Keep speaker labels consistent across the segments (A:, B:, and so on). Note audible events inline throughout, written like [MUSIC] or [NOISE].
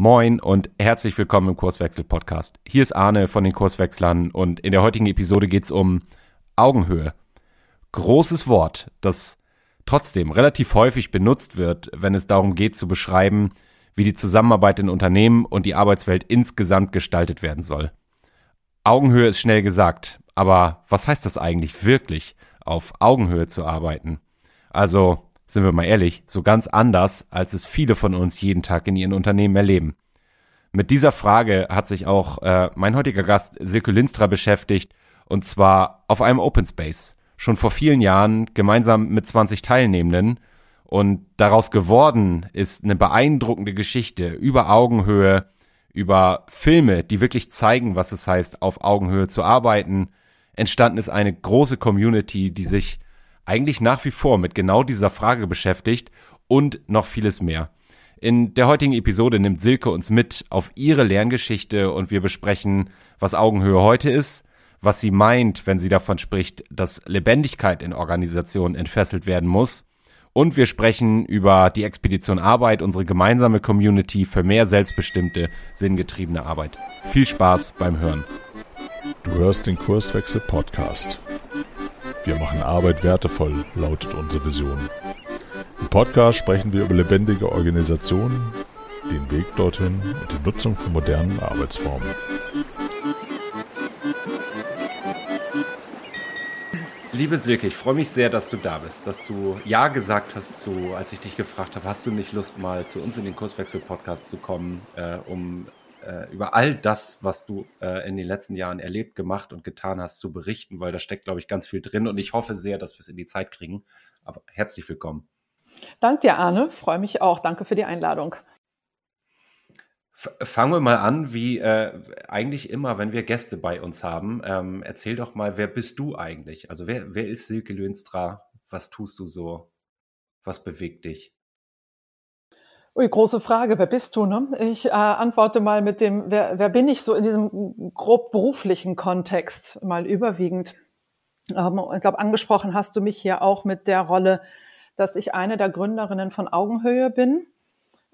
A: Moin und herzlich willkommen im Kurswechsel-Podcast. Hier ist Arne von den Kurswechslern und in der heutigen Episode geht es um Augenhöhe. Großes Wort, das trotzdem relativ häufig benutzt wird, wenn es darum geht zu beschreiben, wie die Zusammenarbeit in Unternehmen und die Arbeitswelt insgesamt gestaltet werden soll. Augenhöhe ist schnell gesagt, aber was heißt das eigentlich wirklich, auf Augenhöhe zu arbeiten? Also sind wir mal ehrlich, so ganz anders, als es viele von uns jeden Tag in ihren Unternehmen erleben. Mit dieser Frage hat sich auch äh, mein heutiger Gast Silke Linstra beschäftigt, und zwar auf einem Open Space. Schon vor vielen Jahren gemeinsam mit 20 Teilnehmenden. Und daraus geworden ist eine beeindruckende Geschichte über Augenhöhe, über Filme, die wirklich zeigen, was es heißt, auf Augenhöhe zu arbeiten. Entstanden ist eine große Community, die sich eigentlich nach wie vor mit genau dieser Frage beschäftigt und noch vieles mehr. In der heutigen Episode nimmt Silke uns mit auf ihre Lerngeschichte und wir besprechen, was Augenhöhe heute ist, was sie meint, wenn sie davon spricht, dass Lebendigkeit in Organisationen entfesselt werden muss. Und wir sprechen über die Expedition Arbeit, unsere gemeinsame Community für mehr selbstbestimmte, sinngetriebene Arbeit. Viel Spaß beim Hören.
B: Du hörst den Kurswechsel Podcast. Wir machen Arbeit wertevoll, lautet unsere Vision. Im Podcast sprechen wir über lebendige Organisationen, den Weg dorthin und die Nutzung von modernen Arbeitsformen.
A: Liebe Silke, ich freue mich sehr, dass du da bist, dass du Ja gesagt hast zu, als ich dich gefragt habe, hast du nicht Lust mal zu uns in den Kurswechsel-Podcast zu kommen, äh, um äh, über all das, was du äh, in den letzten Jahren erlebt, gemacht und getan hast, zu berichten, weil da steckt, glaube ich, ganz viel drin und ich hoffe sehr, dass wir es in die Zeit kriegen. Aber herzlich willkommen.
C: Danke dir, Arne. Freue mich auch. Danke für die Einladung.
A: Fangen wir mal an, wie äh, eigentlich immer, wenn wir Gäste bei uns haben. Ähm, erzähl doch mal, wer bist du eigentlich? Also wer, wer ist Silke Lönstra? Was tust du so? Was bewegt dich?
C: Ui, große Frage. Wer bist du? Ne? Ich äh, antworte mal mit dem, wer, wer bin ich so in diesem grob beruflichen Kontext mal überwiegend. Ähm, ich glaube, angesprochen hast du mich hier auch mit der Rolle, dass ich eine der Gründerinnen von Augenhöhe bin.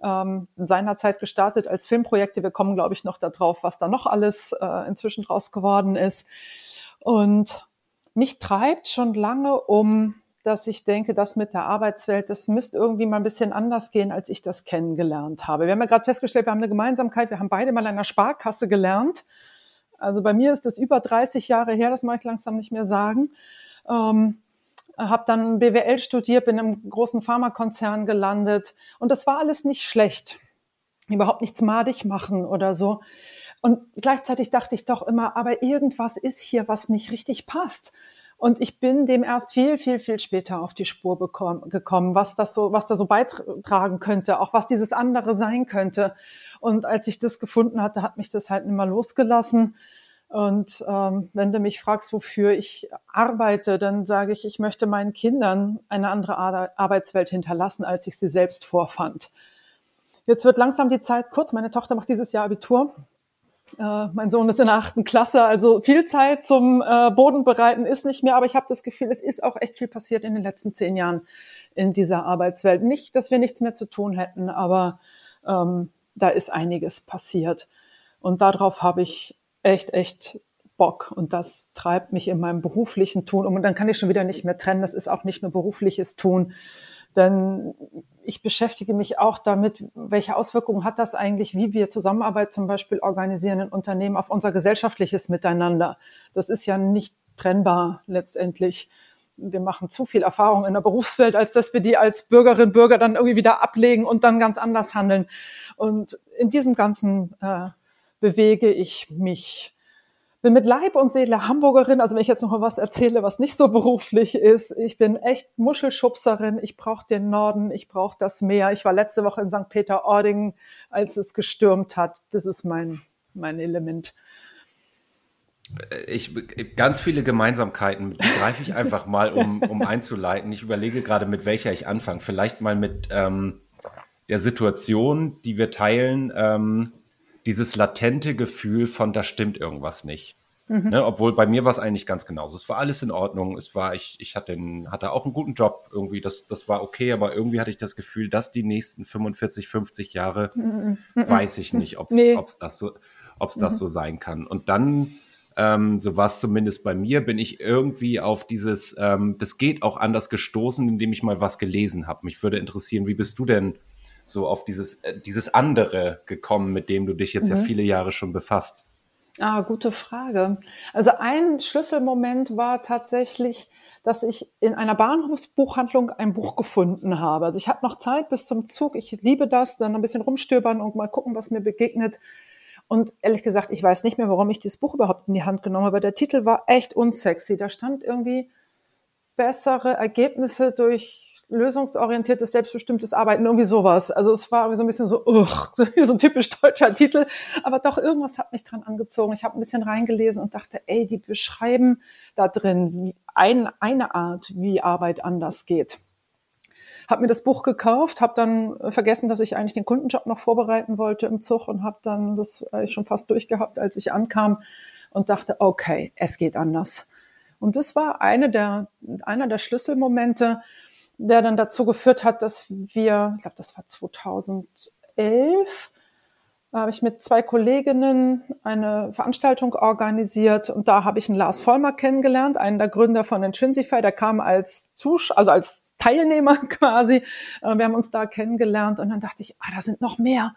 C: Ähm, seinerzeit gestartet als Filmprojekte. Wir kommen, glaube ich, noch darauf, was da noch alles äh, inzwischen draus geworden ist. Und mich treibt schon lange um dass ich denke, das mit der Arbeitswelt, das müsste irgendwie mal ein bisschen anders gehen, als ich das kennengelernt habe. Wir haben ja gerade festgestellt, wir haben eine Gemeinsamkeit, wir haben beide mal an einer Sparkasse gelernt. Also bei mir ist das über 30 Jahre her, das mag ich langsam nicht mehr sagen. Ähm, habe dann BWL studiert, bin im großen Pharmakonzern gelandet und das war alles nicht schlecht. Überhaupt nichts madig machen oder so. Und gleichzeitig dachte ich doch immer, aber irgendwas ist hier, was nicht richtig passt. Und ich bin dem erst viel, viel, viel später auf die Spur bekommen, gekommen, was das so, was da so beitragen könnte, auch was dieses andere sein könnte. Und als ich das gefunden hatte, hat mich das halt immer losgelassen. Und ähm, wenn du mich fragst, wofür ich arbeite, dann sage ich, ich möchte meinen Kindern eine andere Arbeitswelt hinterlassen, als ich sie selbst vorfand. Jetzt wird langsam die Zeit kurz. Meine Tochter macht dieses Jahr Abitur. Äh, mein Sohn ist in der achten Klasse, also viel Zeit zum äh, Bodenbereiten ist nicht mehr, aber ich habe das Gefühl, es ist auch echt viel passiert in den letzten zehn Jahren in dieser Arbeitswelt. Nicht, dass wir nichts mehr zu tun hätten, aber ähm, da ist einiges passiert. Und darauf habe ich echt, echt Bock. Und das treibt mich in meinem beruflichen Tun um. Und dann kann ich schon wieder nicht mehr trennen. Das ist auch nicht nur berufliches Tun. Denn ich beschäftige mich auch damit, welche Auswirkungen hat das eigentlich, wie wir Zusammenarbeit zum Beispiel organisieren in Unternehmen auf unser gesellschaftliches Miteinander. Das ist ja nicht trennbar letztendlich. Wir machen zu viel Erfahrung in der Berufswelt, als dass wir die als Bürgerinnen und Bürger dann irgendwie wieder ablegen und dann ganz anders handeln. Und in diesem Ganzen äh, bewege ich mich bin mit Leib und Seele Hamburgerin. Also wenn ich jetzt noch mal was erzähle, was nicht so beruflich ist, ich bin echt Muschelschubserin. Ich brauche den Norden, ich brauche das Meer. Ich war letzte Woche in St. Peter-Ording, als es gestürmt hat. Das ist mein, mein Element.
A: Ich, ganz viele Gemeinsamkeiten greife ich einfach mal, um, um einzuleiten. Ich überlege gerade, mit welcher ich anfange. Vielleicht mal mit ähm, der Situation, die wir teilen. Ähm, dieses latente Gefühl von, da stimmt irgendwas nicht. Mhm. Ne, obwohl bei mir war es eigentlich ganz genauso. Es war alles in Ordnung. Es war, ich, ich hatte, einen, hatte auch einen guten Job irgendwie. Das, das war okay, aber irgendwie hatte ich das Gefühl, dass die nächsten 45, 50 Jahre, mhm. weiß ich nicht, ob es nee. das, so, ob's das mhm. so sein kann. Und dann, ähm, so war es zumindest bei mir, bin ich irgendwie auf dieses, ähm, das geht auch anders gestoßen, indem ich mal was gelesen habe. Mich würde interessieren, wie bist du denn so auf dieses, äh, dieses andere gekommen, mit dem du dich jetzt ja mhm. viele Jahre schon befasst?
C: Ah, gute Frage. Also ein Schlüsselmoment war tatsächlich, dass ich in einer Bahnhofsbuchhandlung ein Buch gefunden habe. Also ich habe noch Zeit bis zum Zug. Ich liebe das, dann ein bisschen rumstöbern und mal gucken, was mir begegnet. Und ehrlich gesagt, ich weiß nicht mehr, warum ich dieses Buch überhaupt in die Hand genommen habe. Der Titel war echt unsexy. Da stand irgendwie bessere Ergebnisse durch lösungsorientiertes, selbstbestimmtes Arbeiten, irgendwie sowas. Also es war so ein bisschen so, ugh, [LAUGHS] so ein typisch deutscher Titel. Aber doch, irgendwas hat mich dran angezogen. Ich habe ein bisschen reingelesen und dachte, ey, die beschreiben da drin ein, eine Art, wie Arbeit anders geht. Hab mir das Buch gekauft, habe dann vergessen, dass ich eigentlich den Kundenjob noch vorbereiten wollte im Zug und habe dann das schon fast durchgehabt, als ich ankam und dachte, okay, es geht anders. Und das war eine der, einer der Schlüsselmomente, der dann dazu geführt hat, dass wir, ich glaube, das war 2011, habe ich mit zwei Kolleginnen eine Veranstaltung organisiert und da habe ich einen Lars Vollmer kennengelernt, einen der Gründer von Intrinsify, der kam als Zusch also als Teilnehmer [LAUGHS] quasi. Äh, wir haben uns da kennengelernt und dann dachte ich, ah, da sind noch mehr.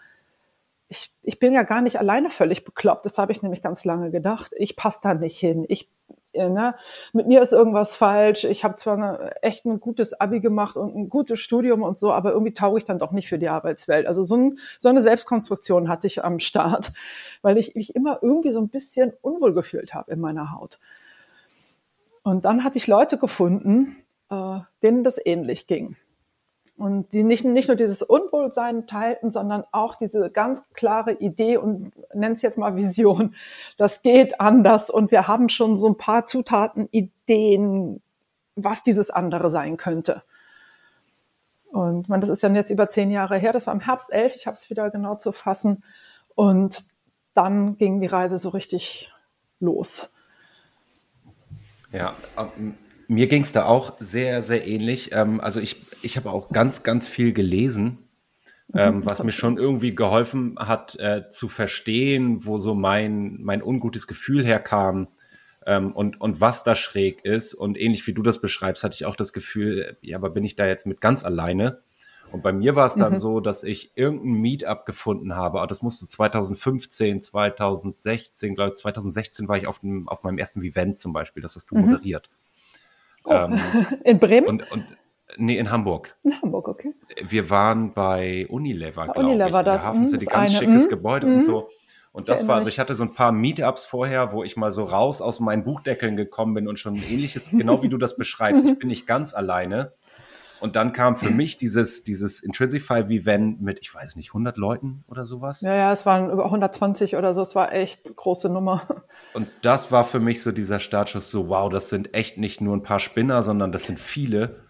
C: Ich, ich bin ja gar nicht alleine völlig bekloppt. Das habe ich nämlich ganz lange gedacht. Ich passe da nicht hin. Ich ne, mit mir ist irgendwas falsch. Ich habe zwar eine, echt ein gutes Abi gemacht und ein gutes Studium und so, aber irgendwie tauge ich dann doch nicht für die Arbeitswelt. Also so, ein, so eine Selbstkonstruktion hatte ich am Start, [LAUGHS] weil ich mich immer irgendwie so ein bisschen unwohl gefühlt habe in meiner Haut. Und dann hatte ich Leute gefunden, äh, denen das ähnlich ging und die nicht, nicht nur dieses Unwohlsein teilten, sondern auch diese ganz klare Idee und nennt es jetzt mal Vision. Das geht anders und wir haben schon so ein paar Zutaten, Ideen, was dieses andere sein könnte. Und man, das ist ja jetzt über zehn Jahre her, das war im Herbst elf, ich habe es wieder genau zu fassen. Und dann ging die Reise so richtig los.
A: Ja, ähm, mir ging es da auch sehr, sehr ähnlich. Ähm, also ich, ich habe auch ganz, ganz viel gelesen, mhm, ähm, was mir schon irgendwie geholfen hat äh, zu verstehen, wo so mein, mein ungutes Gefühl herkam ähm, und, und was da schräg ist. Und ähnlich wie du das beschreibst, hatte ich auch das Gefühl, ja, aber bin ich da jetzt mit ganz alleine? Und bei mir war es dann mhm. so, dass ich irgendein Meetup gefunden habe. Das musste 2015, 2016, glaube ich, 2016 war ich auf, dem, auf meinem ersten Event zum Beispiel. Das hast du mhm. moderiert.
C: Oh. Ähm, [LAUGHS] in Bremen?
A: Und, und, nee, in Hamburg.
C: In Hamburg, okay.
A: Wir waren bei Unilever, glaube
C: Unilever,
A: ich.
C: Das,
A: Hafen
C: ist
A: ein ganz eine. schickes mhm. Gebäude mhm. und so. Und das war, also ich hatte so ein paar Meetups vorher, wo ich mal so raus aus meinen Buchdeckeln gekommen bin und schon ähnliches, genau wie du das beschreibst. Ich bin nicht ganz alleine. Und dann kam für mich dieses, dieses Intrinsify-Event mit, ich weiß nicht, 100 Leuten oder sowas.
C: Ja, ja, es waren über 120 oder so. Es war echt große Nummer.
A: Und das war für mich so dieser Startschuss, so wow, das sind echt nicht nur ein paar Spinner, sondern das sind viele.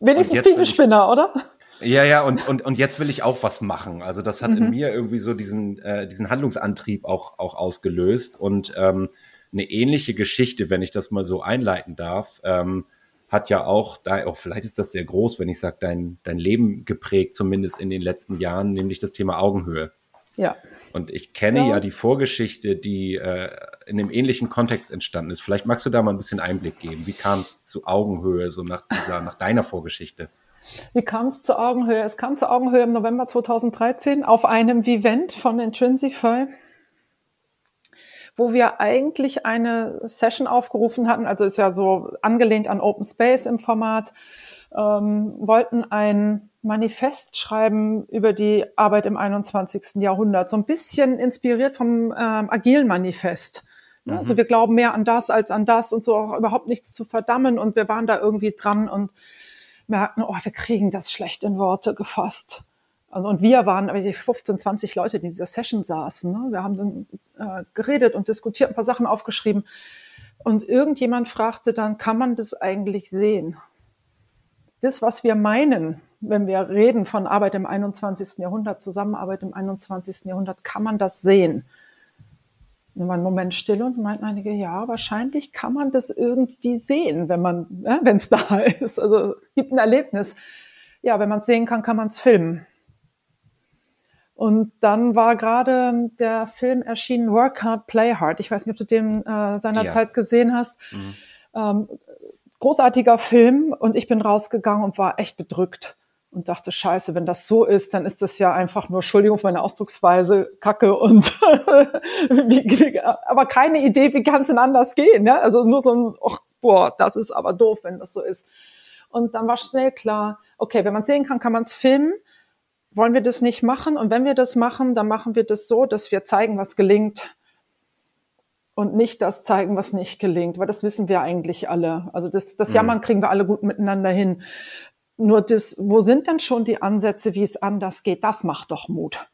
C: Wenigstens viele ich, Spinner, oder?
A: Ja, ja, und, und, und jetzt will ich auch was machen. Also das hat mhm. in mir irgendwie so diesen, äh, diesen Handlungsantrieb auch, auch ausgelöst. Und ähm, eine ähnliche Geschichte, wenn ich das mal so einleiten darf. Ähm, hat ja auch, da auch vielleicht ist das sehr groß, wenn ich sage, dein, dein Leben geprägt, zumindest in den letzten Jahren, nämlich das Thema Augenhöhe.
C: Ja.
A: Und ich kenne ja, ja die Vorgeschichte, die äh, in einem ähnlichen Kontext entstanden ist. Vielleicht magst du da mal ein bisschen Einblick geben. Wie kam es zu Augenhöhe, so nach dieser, nach deiner Vorgeschichte?
C: Wie kam es zur Augenhöhe? Es kam zur Augenhöhe im November 2013 auf einem Vivent von Intrinsify wo wir eigentlich eine Session aufgerufen hatten, also ist ja so angelehnt an Open Space im Format, ähm, wollten ein Manifest schreiben über die Arbeit im 21. Jahrhundert, so ein bisschen inspiriert vom ähm, agilen Manifest. Mhm. Also wir glauben mehr an das als an das und so auch überhaupt nichts zu verdammen und wir waren da irgendwie dran und merkten, oh, wir kriegen das schlecht in Worte gefasst. Also, und wir waren 15, 20 Leute, die in dieser Session saßen. Ne? Wir haben dann äh, geredet und diskutiert, ein paar Sachen aufgeschrieben. Und irgendjemand fragte dann, kann man das eigentlich sehen? Das, was wir meinen, wenn wir reden von Arbeit im 21. Jahrhundert, Zusammenarbeit im 21. Jahrhundert, kann man das sehen? dann war ein Moment still und meinten einige, ja, wahrscheinlich kann man das irgendwie sehen, wenn man, äh, wenn es da ist. Also gibt ein Erlebnis. Ja, wenn man es sehen kann, kann man es filmen. Und dann war gerade der Film erschienen, Work Hard, Play Hard. Ich weiß nicht, ob du den äh, seinerzeit ja. gesehen hast. Mhm. Ähm, großartiger Film und ich bin rausgegangen und war echt bedrückt und dachte, scheiße, wenn das so ist, dann ist das ja einfach nur, Entschuldigung für meine Ausdrucksweise, Kacke und [LAUGHS] aber keine Idee, wie kann es denn anders gehen? Ja? Also nur so ein, ach, boah, das ist aber doof, wenn das so ist. Und dann war schnell klar, okay, wenn man sehen kann, kann man es filmen. Wollen wir das nicht machen? Und wenn wir das machen, dann machen wir das so, dass wir zeigen, was gelingt und nicht das zeigen, was nicht gelingt, weil das wissen wir eigentlich alle. Also das, das mhm. Jammern kriegen wir alle gut miteinander hin. Nur das, wo sind denn schon die Ansätze, wie es anders geht? Das macht doch Mut.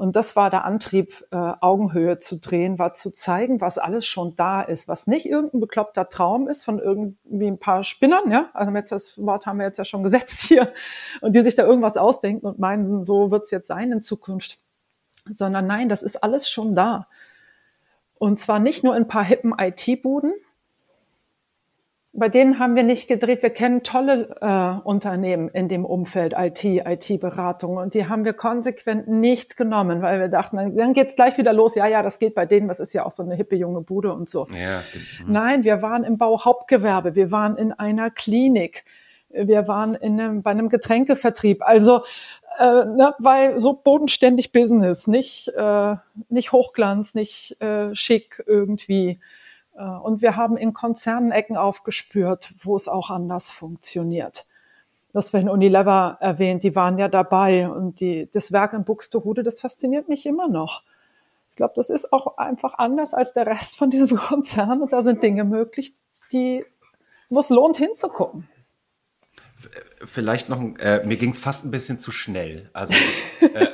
C: Und das war der Antrieb, äh, Augenhöhe zu drehen, war zu zeigen, was alles schon da ist, was nicht irgendein bekloppter Traum ist von irgendwie ein paar Spinnern, ja. Also jetzt das Wort haben wir jetzt ja schon gesetzt hier und die sich da irgendwas ausdenken und meinen, so wird's jetzt sein in Zukunft. Sondern nein, das ist alles schon da. Und zwar nicht nur in ein paar hippen IT-Buden, bei denen haben wir nicht gedreht. Wir kennen tolle äh, Unternehmen in dem Umfeld IT, IT-Beratung und die haben wir konsequent nicht genommen, weil wir dachten, dann, dann geht's gleich wieder los. Ja, ja, das geht bei denen. Das ist ja auch so eine hippe junge Bude und so. Ja, mhm. Nein, wir waren im Bauhauptgewerbe. Wir waren in einer Klinik. Wir waren in einem, bei einem Getränkevertrieb. Also äh, ne, bei so bodenständig Business, nicht äh, nicht Hochglanz, nicht äh, schick irgendwie. Äh, und wir haben in Konzernen Ecken aufgespürt, wo es auch anders funktioniert. Das werden Unilever erwähnt, die waren ja dabei und die, das Werk in Buxtehude, das fasziniert mich immer noch. Ich glaube, das ist auch einfach anders als der Rest von diesem [LAUGHS] Konzern und da sind Dinge möglich, die, wo es lohnt hinzugucken.
A: Vielleicht noch, äh, mir ging es fast ein bisschen zu schnell. Also, [LAUGHS]
C: äh,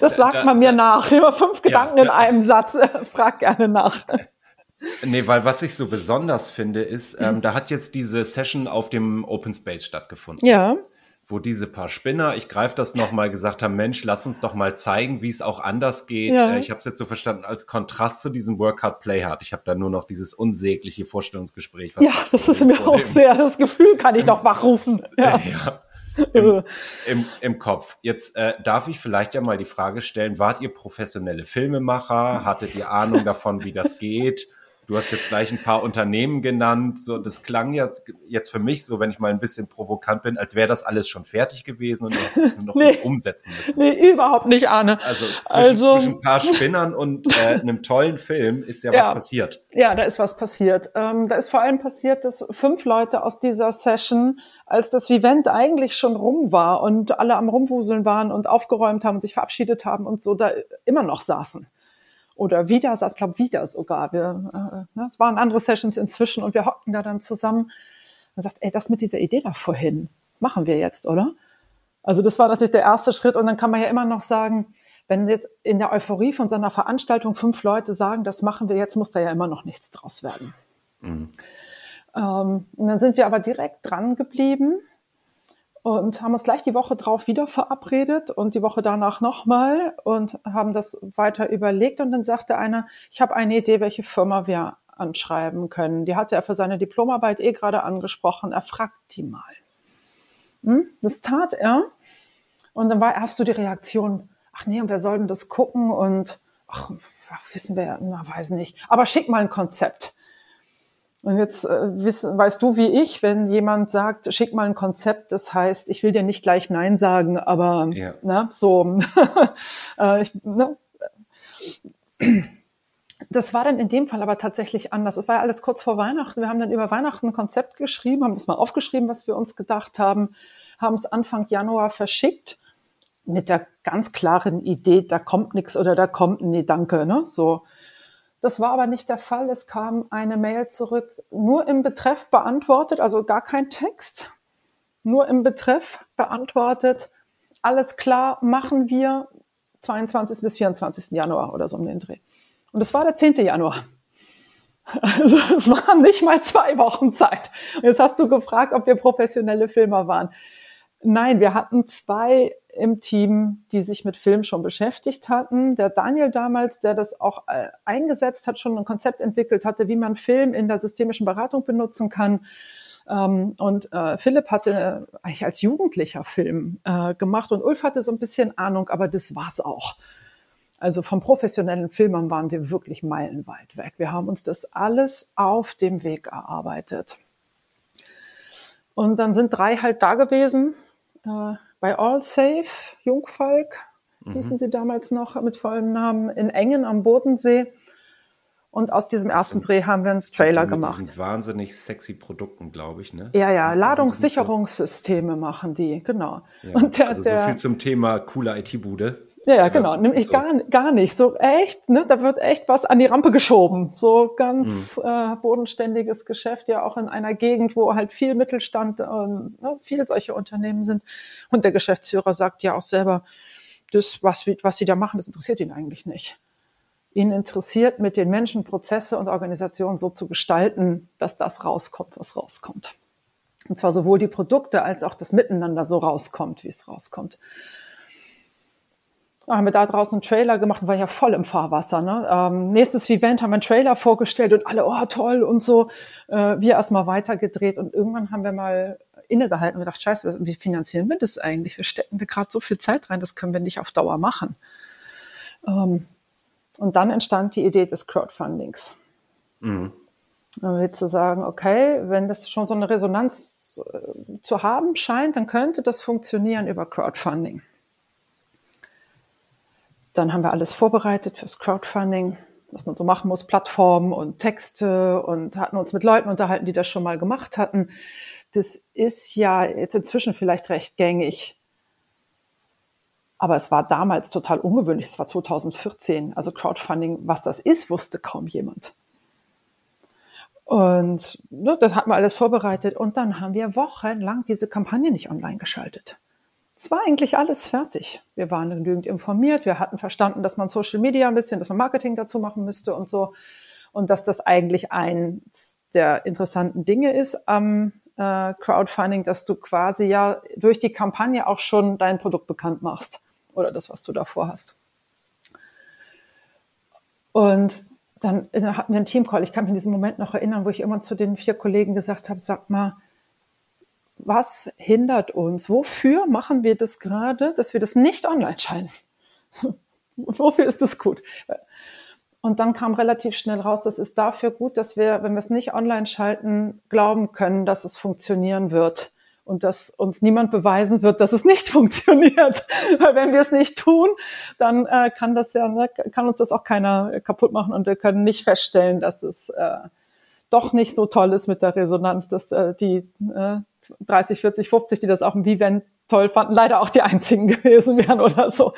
C: das sagt da, man mir da, nach. Immer fünf Gedanken ja, in einem Satz. [LAUGHS] Frag gerne nach.
A: Nee, weil was ich so besonders finde, ist, ähm, da hat jetzt diese Session auf dem Open Space stattgefunden.
C: Ja.
A: Wo diese paar Spinner, ich greife das nochmal, gesagt haben, Mensch, lass uns doch mal zeigen, wie es auch anders geht. Ja. Äh, ich habe es jetzt so verstanden, als Kontrast zu diesem Work Hard, Play Hard. Ich habe da nur noch dieses unsägliche Vorstellungsgespräch.
C: Ja, das ist mir auch sehr, das Gefühl kann ich noch wachrufen. [LAUGHS] Ja. ja.
A: Im, im, im, Kopf. Jetzt äh, darf ich vielleicht ja mal die Frage stellen, wart ihr professionelle Filmemacher? Hattet ihr Ahnung davon, wie das geht? Du hast jetzt gleich ein paar Unternehmen genannt. So, das klang ja jetzt für mich so, wenn ich mal ein bisschen provokant bin, als wäre das alles schon fertig gewesen und wir noch [LAUGHS] nee, umsetzen müssen.
C: Nee, überhaupt nicht, Arne.
A: Also zwischen, also, zwischen ein paar Spinnern und äh, einem tollen Film ist ja, [LAUGHS] ja, was passiert.
C: Ja, da ist was passiert. Ähm, da ist vor allem passiert, dass fünf Leute aus dieser Session, als das Event eigentlich schon rum war und alle am Rumwuseln waren und aufgeräumt haben und sich verabschiedet haben und so, da immer noch saßen oder wieder, saß, glaube wieder sogar. Wir, äh, ne, es waren andere Sessions inzwischen und wir hockten da dann zusammen und sagt, ey, das mit dieser Idee da vorhin, machen wir jetzt, oder? Also das war natürlich der erste Schritt und dann kann man ja immer noch sagen, wenn jetzt in der Euphorie von so einer Veranstaltung fünf Leute sagen, das machen wir jetzt, muss da ja immer noch nichts draus werden. Mhm. Ähm, und dann sind wir aber direkt dran geblieben und haben uns gleich die Woche drauf wieder verabredet und die Woche danach nochmal und haben das weiter überlegt. Und dann sagte einer, ich habe eine Idee, welche Firma wir anschreiben können. Die hatte er für seine Diplomarbeit eh gerade angesprochen. Er fragt die mal. Hm? Das tat er. Und dann war erst so die Reaktion, ach nee, und soll denn das gucken? Und ach, wissen wir, na, weiß nicht. Aber schick mal ein Konzept. Und jetzt äh, wiss, weißt du wie ich, wenn jemand sagt, schick mal ein Konzept, das heißt, ich will dir nicht gleich Nein sagen, aber ja. ne, so. [LAUGHS] äh, ich, ne, das war dann in dem Fall aber tatsächlich anders. Es war ja alles kurz vor Weihnachten. Wir haben dann über Weihnachten ein Konzept geschrieben, haben das mal aufgeschrieben, was wir uns gedacht haben, haben es Anfang Januar verschickt mit der ganz klaren Idee, da kommt nichts oder da kommt nee, danke, ne? So. Das war aber nicht der Fall. Es kam eine Mail zurück, nur im Betreff beantwortet, also gar kein Text, nur im Betreff beantwortet. Alles klar, machen wir 22. bis 24. Januar oder so um den Dreh. Und es war der 10. Januar. [LAUGHS] Also es waren nicht mal zwei Wochen Zeit. Und jetzt hast du gefragt, ob wir professionelle Filmer waren. Nein, wir hatten zwei im Team, die sich mit Film schon beschäftigt hatten. Der Daniel damals, der das auch äh, eingesetzt hat, schon ein Konzept entwickelt hatte, wie man Film in der systemischen Beratung benutzen kann. Ähm, und äh, Philipp hatte eigentlich als Jugendlicher Film äh, gemacht und Ulf hatte so ein bisschen Ahnung, aber das war's auch. Also vom professionellen Filmern waren wir wirklich meilenweit weg. Wir haben uns das alles auf dem Weg erarbeitet. Und dann sind drei halt da gewesen, bei All Safe, Jungfalk, mhm. hießen sie damals noch mit vollem Namen, in Engen am Bodensee. Und aus diesem ersten Dreh haben wir einen Trailer gemacht. Das
A: sind wahnsinnig sexy Produkten, glaube ich, ne?
C: Ja, ja, Ladungssicherungssysteme machen die, genau.
A: Ja, und der, also so viel zum Thema coole IT-Bude.
C: Ja, ja, genau. Nämlich so. gar, gar nicht. So echt, ne? Da wird echt was an die Rampe geschoben. So ganz hm. äh, bodenständiges Geschäft, ja auch in einer Gegend, wo halt viel Mittelstand und ne, viel solche Unternehmen sind. Und der Geschäftsführer sagt ja auch selber, das, was, was sie da machen, das interessiert ihn eigentlich nicht ihn interessiert, mit den Menschen Prozesse und Organisationen so zu gestalten, dass das rauskommt, was rauskommt. Und zwar sowohl die Produkte als auch das Miteinander so rauskommt, wie es rauskommt. Da haben wir da draußen einen Trailer gemacht, war ja voll im Fahrwasser. Ne? Ähm, nächstes Event haben wir einen Trailer vorgestellt und alle, oh toll und so. Äh, wir erstmal weitergedreht und irgendwann haben wir mal innegehalten und gedacht, scheiße, wie finanzieren wir das eigentlich? Wir stecken da gerade so viel Zeit rein, das können wir nicht auf Dauer machen. Ähm, und dann entstand die Idee des Crowdfundings. Mhm. zu sagen, okay, wenn das schon so eine Resonanz äh, zu haben scheint, dann könnte das funktionieren über Crowdfunding. Dann haben wir alles vorbereitet fürs Crowdfunding, was man so machen muss, Plattformen und Texte und hatten uns mit Leuten unterhalten, die das schon mal gemacht hatten. Das ist ja jetzt inzwischen vielleicht recht gängig. Aber es war damals total ungewöhnlich. Es war 2014. Also Crowdfunding, was das ist, wusste kaum jemand. Und ne, das hatten wir alles vorbereitet. Und dann haben wir wochenlang diese Kampagne nicht online geschaltet. Es war eigentlich alles fertig. Wir waren genügend informiert. Wir hatten verstanden, dass man Social Media ein bisschen, dass man Marketing dazu machen müsste und so. Und dass das eigentlich eins der interessanten Dinge ist am äh, Crowdfunding, dass du quasi ja durch die Kampagne auch schon dein Produkt bekannt machst oder das, was du davor hast. Und dann äh, hatten wir einen Teamcall. Ich kann mich in diesem Moment noch erinnern, wo ich immer zu den vier Kollegen gesagt habe, sag mal, was hindert uns? Wofür machen wir das gerade, dass wir das nicht online schalten? [LAUGHS] Wofür ist das gut? Und dann kam relativ schnell raus, das ist dafür gut, dass wir, wenn wir es nicht online schalten, glauben können, dass es funktionieren wird und dass uns niemand beweisen wird, dass es nicht [LAUGHS] funktioniert. Weil wenn wir es nicht tun, dann äh, kann das ja, ne, kann uns das auch keiner kaputt machen und wir können nicht feststellen, dass es äh, doch nicht so toll ist mit der Resonanz, dass äh, die äh, 30, 40, 50, die das auch im Viven toll fanden, leider auch die einzigen [LAUGHS] gewesen wären oder so.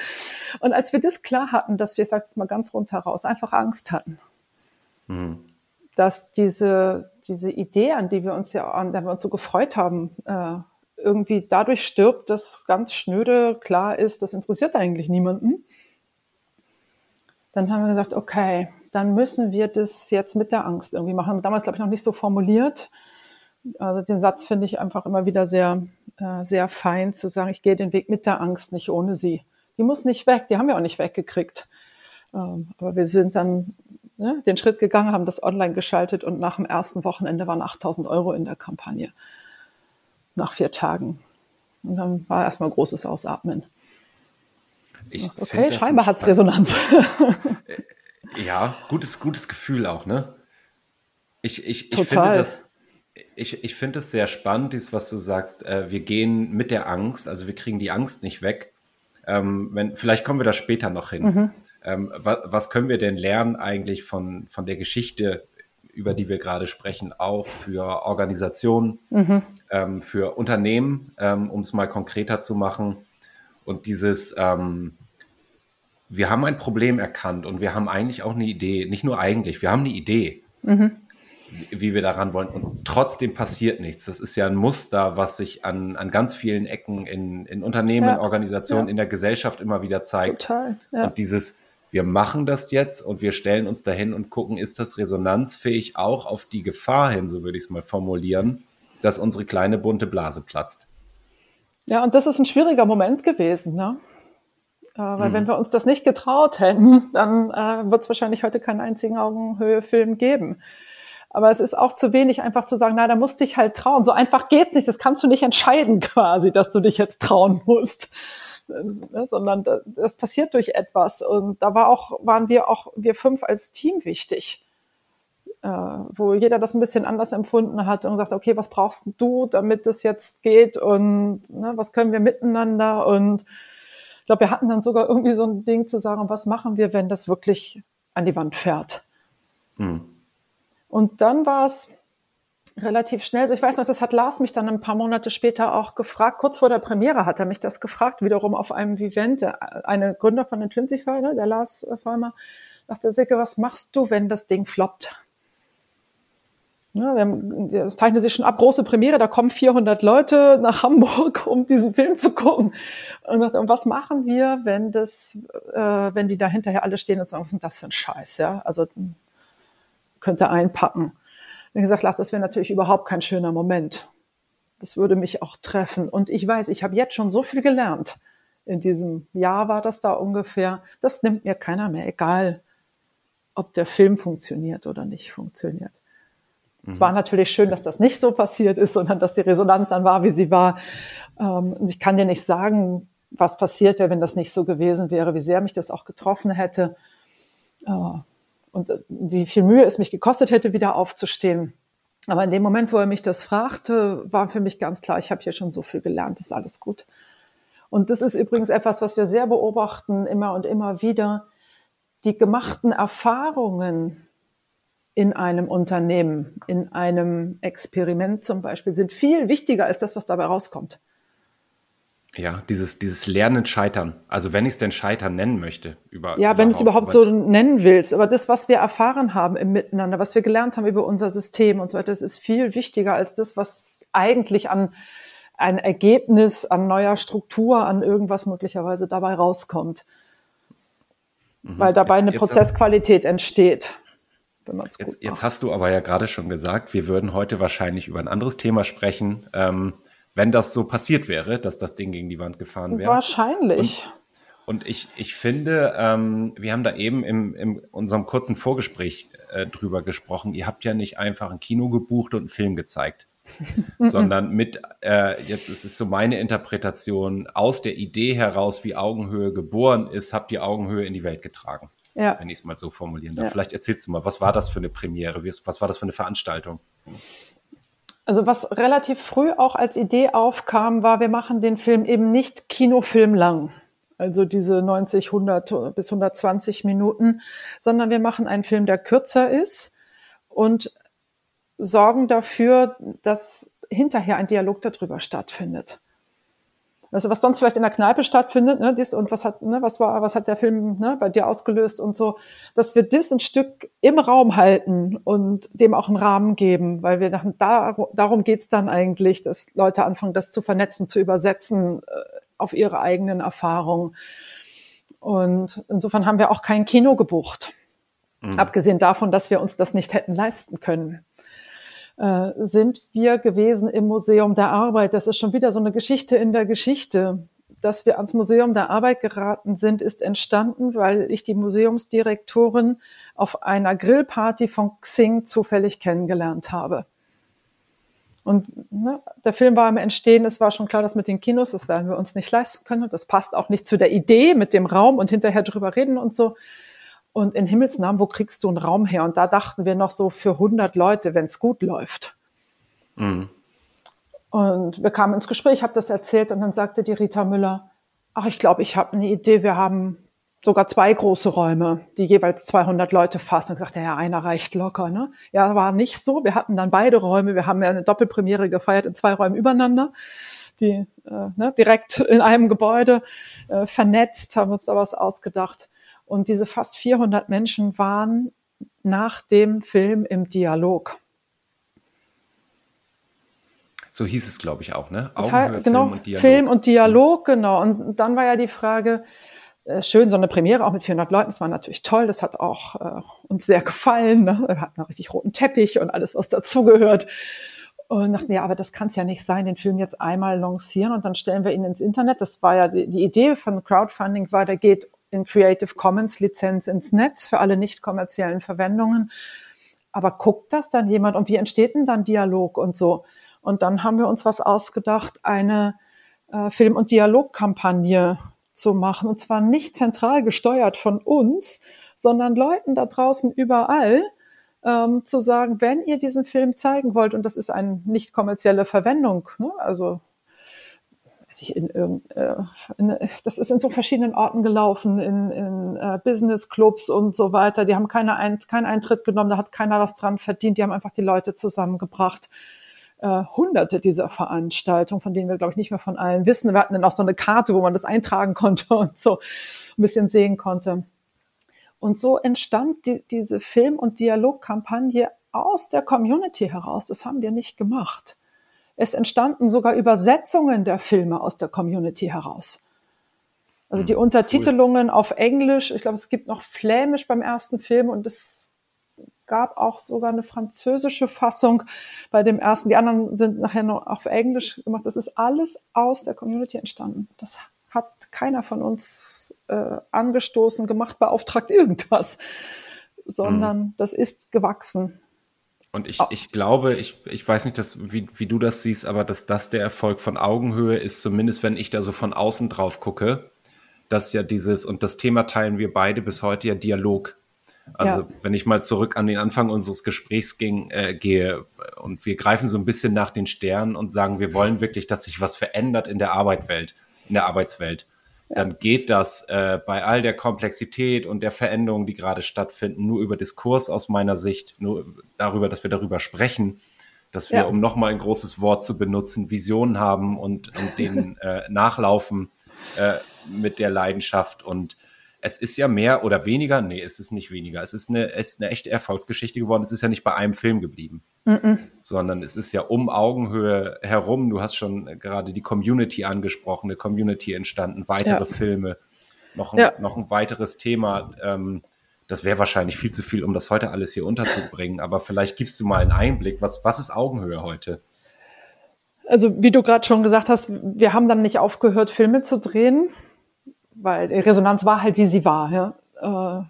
C: Und als wir das klar hatten, dass wir, ich sage es mal ganz rundheraus, heraus, einfach Angst hatten, mhm. dass diese diese Idee, an die wir uns ja, an der wir uns so gefreut haben, äh, irgendwie dadurch stirbt, dass ganz schnöde klar ist, das interessiert eigentlich niemanden. Dann haben wir gesagt, okay, dann müssen wir das jetzt mit der Angst irgendwie machen. Damals, glaube ich, noch nicht so formuliert. Also den Satz finde ich einfach immer wieder sehr, äh, sehr fein zu sagen, ich gehe den Weg mit der Angst, nicht ohne sie. Die muss nicht weg, die haben wir auch nicht weggekriegt. Ähm, aber wir sind dann ne, den Schritt gegangen, haben das online geschaltet und nach dem ersten Wochenende waren 8000 Euro in der Kampagne. Nach vier Tagen. Und dann war erstmal großes Ausatmen. Ich okay, scheinbar hat es Resonanz. [LAUGHS]
A: ja, gutes, gutes Gefühl auch, ne? Ich, ich, ich finde das, ich, ich finde es sehr spannend, dies, was du sagst. Äh, wir gehen mit der Angst, also wir kriegen die Angst nicht weg. Ähm, wenn, vielleicht kommen wir da später noch hin. Mhm. Ähm, was, was können wir denn lernen eigentlich von, von der Geschichte, über die wir gerade sprechen, auch für Organisationen, mhm. ähm, für Unternehmen, ähm, um es mal konkreter zu machen. Und dieses, ähm, wir haben ein Problem erkannt und wir haben eigentlich auch eine Idee, nicht nur eigentlich, wir haben eine Idee. Mhm wie wir daran wollen. Und trotzdem passiert nichts. Das ist ja ein Muster, was sich an, an ganz vielen Ecken in, in Unternehmen, ja, Organisationen, ja. in der Gesellschaft immer wieder zeigt. Total. Ja. Und dieses, wir machen das jetzt und wir stellen uns dahin und gucken, ist das resonanzfähig auch auf die Gefahr hin, so würde ich es mal formulieren, dass unsere kleine bunte Blase platzt.
C: Ja, und das ist ein schwieriger Moment gewesen, ne? Äh, weil mhm. wenn wir uns das nicht getraut hätten, [LAUGHS] dann äh, wird es wahrscheinlich heute keinen einzigen Augenhöhe-Film geben. Aber es ist auch zu wenig, einfach zu sagen, na, da musst dich halt trauen. So einfach geht's nicht. Das kannst du nicht entscheiden [LAUGHS] quasi, dass du dich jetzt trauen musst. Ne, sondern das passiert durch etwas. Und da war auch, waren wir auch, wir fünf als Team wichtig. Äh, wo jeder das ein bisschen anders empfunden hat und gesagt, okay, was brauchst du, damit es jetzt geht und ne, was können wir miteinander und glaube, wir hatten dann sogar irgendwie so ein Ding zu sagen, was machen wir, wenn das wirklich an die Wand fährt. Hm. Und dann war es relativ schnell. Also ich weiß noch, das hat Lars mich dann ein paar Monate später auch gefragt. Kurz vor der Premiere hat er mich das gefragt, wiederum auf einem Vivent. Eine Gründer von Intrinsify, ne, der Lars Vollmer, sagte, Silke, was machst du, wenn das Ding floppt? Ja, das zeichnet sich schon ab, große Premiere, da kommen 400 Leute nach Hamburg, [LAUGHS] um diesen Film zu gucken. Und, und was machen wir, wenn das, äh, wenn die da hinterher alle stehen und sagen, was ist denn das für ein Scheiß, ja? Also könnte einpacken. Wie gesagt, Lars, das wäre natürlich überhaupt kein schöner Moment. Das würde mich auch treffen. Und ich weiß, ich habe jetzt schon so viel gelernt. In diesem Jahr war das da ungefähr. Das nimmt mir keiner mehr, egal ob der Film funktioniert oder nicht funktioniert. Mhm. Es war natürlich schön, dass das nicht so passiert ist, sondern dass die Resonanz dann war, wie sie war. Ähm, ich kann dir nicht sagen, was passiert wäre, wenn das nicht so gewesen wäre, wie sehr mich das auch getroffen hätte. Äh, und äh, wie viel Mühe es mich gekostet hätte, wieder aufzustehen. Aber in dem Moment, wo er mich das fragte, war für mich ganz klar, ich habe hier schon so viel gelernt, ist alles gut. Und das ist übrigens etwas, was wir sehr beobachten, immer und immer wieder. Die gemachten Erfahrungen in einem Unternehmen, in einem Experiment zum Beispiel, sind viel wichtiger als das, was dabei rauskommt.
A: Ja, dieses, dieses Lernen, Scheitern. Also wenn ich es denn Scheitern nennen möchte.
C: Über, ja, wenn du es überhaupt so nennen willst. Aber das, was wir erfahren haben im Miteinander, was wir gelernt haben über unser System und so weiter, das ist viel wichtiger als das, was eigentlich an ein Ergebnis, an neuer Struktur, an irgendwas möglicherweise dabei rauskommt. Mhm. Weil dabei jetzt, eine Prozessqualität entsteht.
A: Jetzt, jetzt, hast du aber ja gerade schon gesagt, wir würden heute wahrscheinlich über ein anderes Thema sprechen. Ähm, wenn das so passiert wäre, dass das Ding gegen die Wand gefahren wäre.
C: Wahrscheinlich.
A: Und, und ich, ich finde, ähm, wir haben da eben im, in unserem kurzen Vorgespräch äh, drüber gesprochen. Ihr habt ja nicht einfach ein Kino gebucht und einen Film gezeigt, [LAUGHS] sondern mit, äh, jetzt ist es so meine Interpretation, aus der Idee heraus, wie Augenhöhe geboren ist, habt ihr Augenhöhe in die Welt getragen. Ja. Wenn ich es mal so formulieren darf. Ja. Vielleicht erzählst du mal, was war das für eine Premiere? Was war das für eine Veranstaltung?
C: Also was relativ früh auch als Idee aufkam, war, wir machen den Film eben nicht Kinofilm lang. Also diese 90, 100 bis 120 Minuten, sondern wir machen einen Film, der kürzer ist und sorgen dafür, dass hinterher ein Dialog darüber stattfindet. Also was sonst vielleicht in der Kneipe stattfindet, ne, dies und was hat, ne, was war, was hat der Film ne, bei dir ausgelöst und so, dass wir das ein Stück im Raum halten und dem auch einen Rahmen geben, weil wir dachten, da, darum geht's dann eigentlich, dass Leute anfangen, das zu vernetzen, zu übersetzen äh, auf ihre eigenen Erfahrungen. Und insofern haben wir auch kein Kino gebucht. Mhm. Abgesehen davon, dass wir uns das nicht hätten leisten können. Äh, sind wir gewesen im Museum der Arbeit. Das ist schon wieder so eine Geschichte in der Geschichte. Dass wir ans Museum der Arbeit geraten sind, ist entstanden, weil ich die Museumsdirektorin auf einer Grillparty von Xing zufällig kennengelernt habe. Und ne, der Film war im Entstehen, es war schon klar, dass mit den Kinos, das werden wir uns nicht leisten können. Und das passt auch nicht zu der Idee mit dem Raum und hinterher drüber reden und so. Und in Himmelsnamen, wo kriegst du einen Raum her? Und da dachten wir noch so für 100 Leute, wenn es gut läuft. Mhm. Und wir kamen ins Gespräch, ich habe das erzählt und dann sagte die Rita Müller, ach, ich glaube, ich habe eine Idee, wir haben sogar zwei große Räume, die jeweils 200 Leute fassen. Und gesagt, ja, einer reicht locker. Ne? Ja, war nicht so. Wir hatten dann beide Räume. Wir haben ja eine Doppelpremiere gefeiert in zwei Räumen übereinander, die äh, ne, direkt in einem Gebäude äh, vernetzt, haben uns da was ausgedacht. Und diese fast 400 Menschen waren nach dem Film im Dialog.
A: So hieß es, glaube ich, auch, ne?
C: Das heißt, genau, Film und Dialog. Film und Dialog, genau. Und dann war ja die Frage, äh, schön, so eine Premiere auch mit 400 Leuten, das war natürlich toll, das hat auch äh, uns sehr gefallen. Ne? Wir hatten einen richtig roten Teppich und alles, was dazugehört. Und dachten, ja, aber das kann es ja nicht sein, den Film jetzt einmal lancieren und dann stellen wir ihn ins Internet. Das war ja die, die Idee von Crowdfunding war, der geht in Creative Commons Lizenz ins Netz für alle nicht kommerziellen Verwendungen. Aber guckt das dann jemand und wie entsteht denn dann Dialog und so? Und dann haben wir uns was ausgedacht, eine äh, Film- und Dialogkampagne zu machen. Und zwar nicht zentral gesteuert von uns, sondern Leuten da draußen überall, ähm, zu sagen, wenn ihr diesen Film zeigen wollt, und das ist eine nicht kommerzielle Verwendung, ne? also in, äh, in, das ist in so verschiedenen Orten gelaufen, in, in äh, Business-Clubs und so weiter. Die haben keine ein, keinen Eintritt genommen, da hat keiner was dran verdient, die haben einfach die Leute zusammengebracht. Äh, hunderte dieser Veranstaltungen, von denen wir, glaube ich, nicht mehr von allen wissen. Wir hatten dann auch so eine Karte, wo man das eintragen konnte [LAUGHS] und so ein bisschen sehen konnte. Und so entstand die, diese Film- und Dialogkampagne aus der Community heraus. Das haben wir nicht gemacht. Es entstanden sogar Übersetzungen der Filme aus der Community heraus. Also die hm, Untertitelungen cool. auf Englisch, ich glaube, es gibt noch Flämisch beim ersten Film und es gab auch sogar eine französische Fassung bei dem ersten. Die anderen sind nachher noch auf Englisch gemacht. Das ist alles aus der Community entstanden. Das hat keiner von uns äh, angestoßen, gemacht, beauftragt, irgendwas, sondern mhm. das ist gewachsen.
A: Und ich, ich glaube, ich, ich weiß nicht, dass, wie, wie du das siehst, aber dass das der Erfolg von Augenhöhe ist, zumindest wenn ich da so von außen drauf gucke, dass ja dieses, und das Thema teilen wir beide bis heute ja Dialog. Also ja. wenn ich mal zurück an den Anfang unseres Gesprächs ging, äh, gehe und wir greifen so ein bisschen nach den Sternen und sagen, wir wollen wirklich, dass sich was verändert in der Arbeitswelt in der Arbeitswelt. Dann geht das äh, bei all der Komplexität und der Veränderungen, die gerade stattfinden, nur über Diskurs aus meiner Sicht, nur darüber, dass wir darüber sprechen, dass wir, ja. um nochmal ein großes Wort zu benutzen, Visionen haben und, und denen [LAUGHS] äh, nachlaufen äh, mit der Leidenschaft und es ist ja mehr oder weniger, nee, es ist nicht weniger. Es ist eine, es ist eine echte Erfolgsgeschichte geworden. Es ist ja nicht bei einem Film geblieben, mm -mm. sondern es ist ja um Augenhöhe herum. Du hast schon gerade die Community angesprochen, eine Community entstanden, weitere ja. Filme, noch ein, ja. noch ein weiteres Thema. Ähm, das wäre wahrscheinlich viel zu viel, um das heute alles hier unterzubringen. Aber vielleicht gibst du mal einen Einblick. Was, was ist Augenhöhe heute?
C: Also, wie du gerade schon gesagt hast, wir haben dann nicht aufgehört, Filme zu drehen weil die Resonanz war halt, wie sie war. Ja. Äh,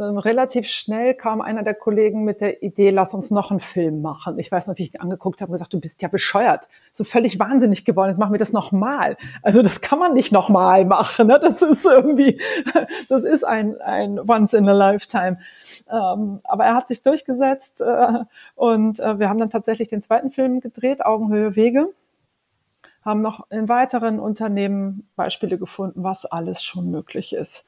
C: relativ schnell kam einer der Kollegen mit der Idee, lass uns noch einen Film machen. Ich weiß noch, wie ich ihn angeguckt habe und gesagt, du bist ja bescheuert. So völlig wahnsinnig geworden. Jetzt machen wir das nochmal. Also das kann man nicht nochmal machen. Ne? Das ist irgendwie, [LAUGHS] das ist ein, ein Once in a Lifetime. Ähm, aber er hat sich durchgesetzt äh, und äh, wir haben dann tatsächlich den zweiten Film gedreht, Augenhöhe Wege haben noch in weiteren Unternehmen Beispiele gefunden, was alles schon möglich ist.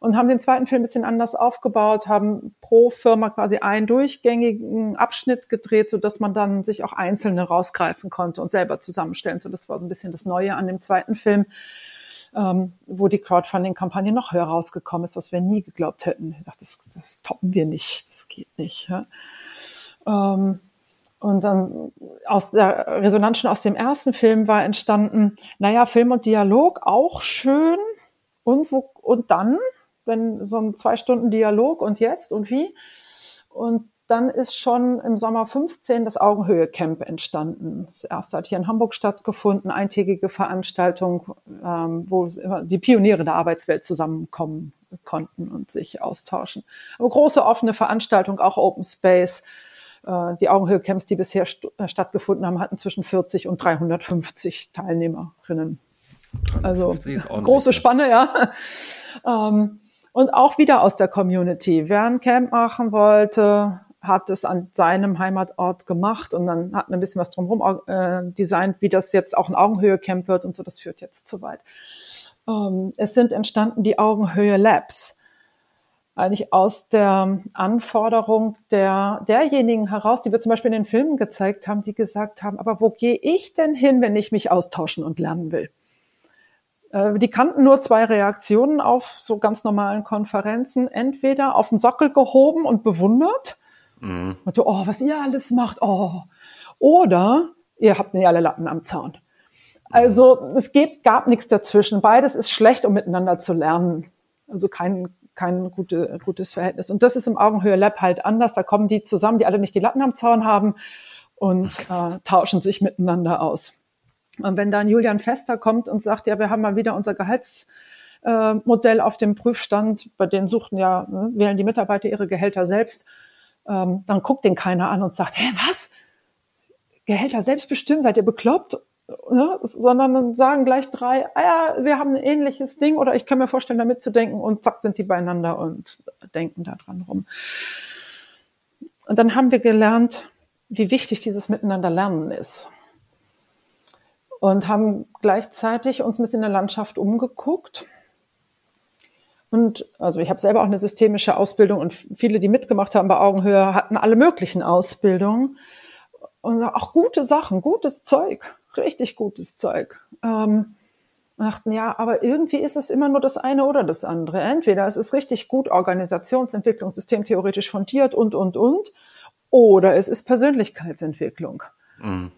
C: Und haben den zweiten Film ein bisschen anders aufgebaut, haben pro Firma quasi einen durchgängigen Abschnitt gedreht, so dass man dann sich auch einzelne rausgreifen konnte und selber zusammenstellen. So das war so ein bisschen das Neue an dem zweiten Film, ähm, wo die Crowdfunding-Kampagne noch höher rausgekommen ist, was wir nie geglaubt hätten. Ich dachte, das, das toppen wir nicht, das geht nicht. Ja. Ähm, und dann aus der Resonanz schon aus dem ersten Film war entstanden, naja, Film und Dialog auch schön. Und, wo, und dann, wenn so ein zwei Stunden Dialog und jetzt und wie. Und dann ist schon im Sommer 15 das Augenhöhe-Camp entstanden. Das erste hat hier in Hamburg stattgefunden, eintägige Veranstaltung, ähm, wo die Pioniere der Arbeitswelt zusammenkommen konnten und sich austauschen. Aber große offene Veranstaltung, auch Open Space, die Augenhöhe-Camps, die bisher st äh, stattgefunden haben, hatten zwischen 40 und 350 Teilnehmerinnen. Also große Spanne, ja. [LAUGHS] ähm, und auch wieder aus der Community. Wer ein Camp machen wollte, hat es an seinem Heimatort gemacht und dann hat ein bisschen was drumherum äh, designt, wie das jetzt auch ein Augenhöhe-Camp wird und so. Das führt jetzt zu weit. Ähm, es sind entstanden die Augenhöhe Labs eigentlich aus der Anforderung der, derjenigen heraus, die wir zum Beispiel in den Filmen gezeigt haben, die gesagt haben, aber wo gehe ich denn hin, wenn ich mich austauschen und lernen will? Äh, die kannten nur zwei Reaktionen auf so ganz normalen Konferenzen. Entweder auf den Sockel gehoben und bewundert. Mhm. Und so, oh, was ihr alles macht. Oh. Oder ihr habt nicht alle Lappen am Zaun. Also es geht, gab nichts dazwischen. Beides ist schlecht, um miteinander zu lernen. Also kein, kein gute, gutes Verhältnis. Und das ist im Augenhöhe Lab halt anders. Da kommen die zusammen, die alle nicht die Latten am Zaun haben und äh, tauschen sich miteinander aus. Und wenn dann Julian Fester kommt und sagt, ja, wir haben mal wieder unser Gehaltsmodell äh, auf dem Prüfstand, bei denen suchten ja, ne, wählen die Mitarbeiter ihre Gehälter selbst, ähm, dann guckt den keiner an und sagt, hä, was? Gehälter selbst bestimmen, seid ihr bekloppt? Ne? Sondern sagen gleich drei, ah ja, wir haben ein ähnliches Ding oder ich kann mir vorstellen, da mitzudenken und zack sind die beieinander und denken da dran rum. Und dann haben wir gelernt, wie wichtig dieses Miteinander lernen ist. Und haben gleichzeitig uns ein bisschen in der Landschaft umgeguckt. Und also ich habe selber auch eine systemische Ausbildung und viele, die mitgemacht haben bei Augenhöhe, hatten alle möglichen Ausbildungen. Und auch gute Sachen, gutes Zeug, richtig gutes Zeug. Ähm, dachten, ja, aber irgendwie ist es immer nur das eine oder das andere. Entweder es ist richtig gut Organisationsentwicklung, systemtheoretisch fundiert und, und, und, oder es ist Persönlichkeitsentwicklung. Mhm.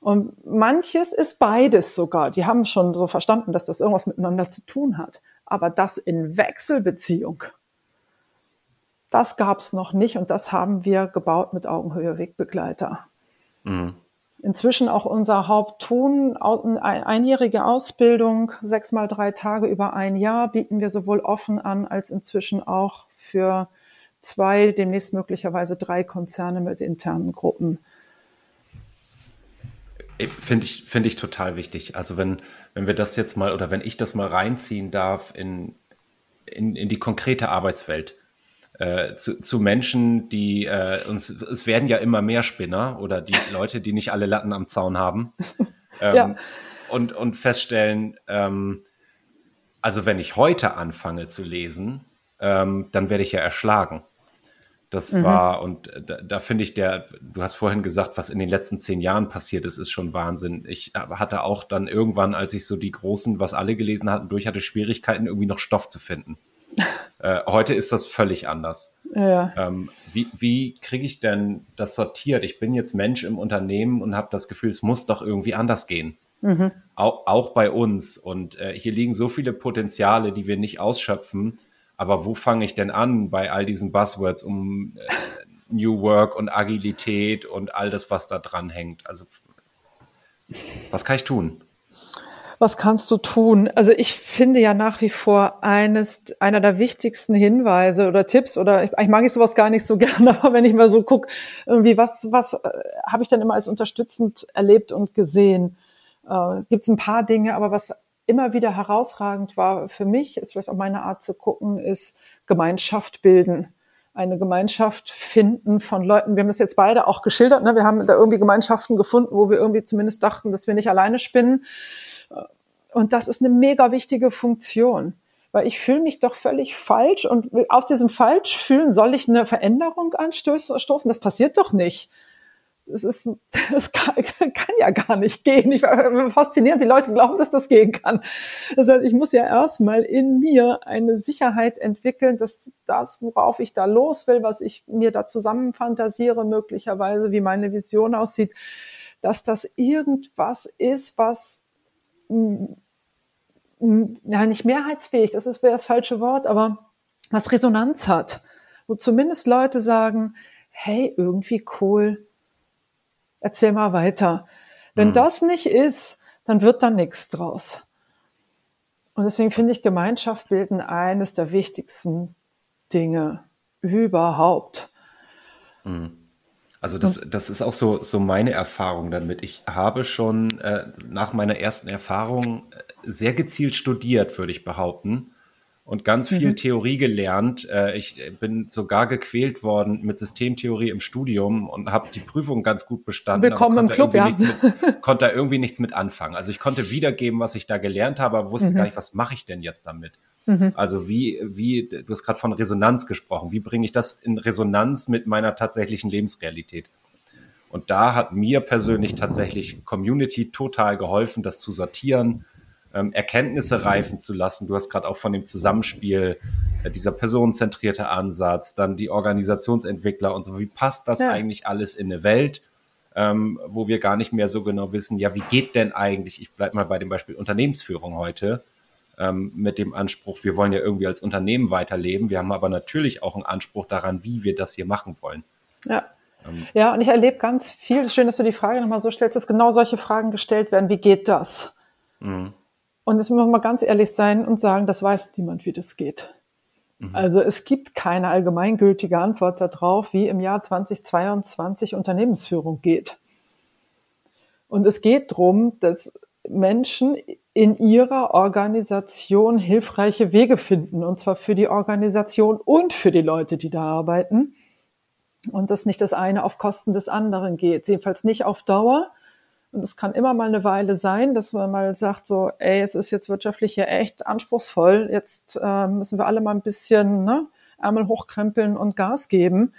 C: Und manches ist beides sogar. Die haben schon so verstanden, dass das irgendwas miteinander zu tun hat. Aber das in Wechselbeziehung, das gab es noch nicht und das haben wir gebaut mit Augenhöhe Wegbegleiter. Mhm. Inzwischen auch unser Haupttun, einjährige Ausbildung, sechs mal drei Tage über ein Jahr, bieten wir sowohl offen an als inzwischen auch für zwei, demnächst möglicherweise drei Konzerne mit internen Gruppen.
A: Finde ich, finde ich total wichtig. Also wenn, wenn wir das jetzt mal oder wenn ich das mal reinziehen darf in, in, in die konkrete Arbeitswelt. Äh, zu, zu Menschen, die äh, uns, es werden ja immer mehr Spinner oder die [LAUGHS] Leute, die nicht alle Latten am Zaun haben. [LAUGHS] Ähm, ja. und, und feststellen, ähm, also wenn ich heute anfange zu lesen, ähm, dann werde ich ja erschlagen. Das mhm. war, und da, da finde ich der, du hast vorhin gesagt, was in den letzten zehn Jahren passiert ist, ist schon Wahnsinn. Ich hatte auch dann irgendwann, als ich so die großen, was alle gelesen hatten, durch hatte Schwierigkeiten, irgendwie noch Stoff zu finden. Äh, heute ist das völlig anders. Ja. Ähm, wie wie kriege ich denn das sortiert? Ich bin jetzt Mensch im Unternehmen und habe das Gefühl, es muss doch irgendwie anders gehen. Mhm. Auch, auch bei uns. Und äh, hier liegen so viele Potenziale, die wir nicht ausschöpfen. Aber wo fange ich denn an bei all diesen Buzzwords um äh, New Work und Agilität und all das, was da dran hängt? Also, was kann ich tun?
C: Was kannst du tun? Also ich finde ja nach wie vor eines, einer der wichtigsten Hinweise oder Tipps oder ich, ich mag ich sowas gar nicht so [LAUGHS] gerne, aber wenn ich mal so gucke, irgendwie was, was äh, habe ich dann immer als unterstützend erlebt und gesehen? Äh, Gibt es ein paar Dinge, aber was immer wieder herausragend war für mich, ist vielleicht auch meine Art zu gucken, ist Gemeinschaft bilden. Eine Gemeinschaft finden von Leuten. Wir haben das jetzt beide auch geschildert. Ne? Wir haben da irgendwie Gemeinschaften gefunden, wo wir irgendwie zumindest dachten, dass wir nicht alleine spinnen. Und das ist eine mega wichtige Funktion weil ich fühle mich doch völlig falsch und aus diesem Falschfühlen soll ich eine Veränderung anstoßen? Das passiert doch nicht es ist, [LAUGHS] das kann, kann, ja gar nicht gehen. Ich war faszinierend, wie Leute glauben, dass das gehen kann. Das heißt, ich muss ja erstmal in mir eine Sicherheit entwickeln, dass das, worauf ich da los will, was ich mir da zusammenfantasiere, möglicherweise, wie meine Vision aussieht, dass das irgendwas ist, was ja nicht mehrheitsfähig, das ist wäre das falsche Wort, aber was Resonanz hat, wo zumindest Leute sagen, hey, irgendwie cool, erzähl mal weiter. Wenn mhm. das nicht ist, dann wird da nichts draus. Und deswegen finde ich Gemeinschaft bilden eines der wichtigsten Dinge überhaupt.
A: Mhm. Also das, das ist auch so, so meine Erfahrung damit. Ich habe schon äh, nach meiner ersten Erfahrung äh, sehr gezielt studiert, würde ich behaupten und ganz viel mhm. Theorie gelernt. Äh, ich bin sogar gequält worden mit Systemtheorie im Studium und habe die Prüfung ganz gut bestanden.
C: Willkommen im Club, ja.
A: Mit, konnte da irgendwie nichts mit anfangen. Also ich konnte wiedergeben, was ich da gelernt habe, aber wusste mhm. gar nicht, was mache ich denn jetzt damit. Mhm. Also wie, wie, du hast gerade von Resonanz gesprochen. Wie bringe ich das in Resonanz mit meiner tatsächlichen Lebensrealität? Und da hat mir persönlich tatsächlich Community total geholfen, das zu sortieren, ähm, Erkenntnisse reifen zu lassen. Du hast gerade auch von dem Zusammenspiel, äh, dieser personenzentrierte Ansatz, dann die Organisationsentwickler und so. Wie passt das ja. eigentlich alles in eine Welt, ähm, wo wir gar nicht mehr so genau wissen, ja, wie geht denn eigentlich, ich bleibe mal bei dem Beispiel Unternehmensführung heute, ähm, mit dem Anspruch, wir wollen ja irgendwie als Unternehmen weiterleben. Wir haben aber natürlich auch einen Anspruch daran, wie wir das hier machen wollen.
C: Ja. Ähm, ja, und ich erlebe ganz viel, schön, dass du die Frage nochmal so stellst, dass genau solche Fragen gestellt werden, wie geht das? Mhm. Und jetzt müssen wir mal ganz ehrlich sein und sagen, das weiß niemand, wie das geht. Mhm. Also es gibt keine allgemeingültige Antwort darauf, wie im Jahr 2022 Unternehmensführung geht. Und es geht darum, dass Menschen in ihrer Organisation hilfreiche Wege finden, und zwar für die Organisation und für die Leute, die da arbeiten. Und dass nicht das eine auf Kosten des anderen geht, jedenfalls nicht auf Dauer. Und es kann immer mal eine Weile sein, dass man mal sagt, so, ey, es ist jetzt wirtschaftlich ja echt anspruchsvoll, jetzt äh, müssen wir alle mal ein bisschen ne, Ärmel hochkrempeln und Gas geben.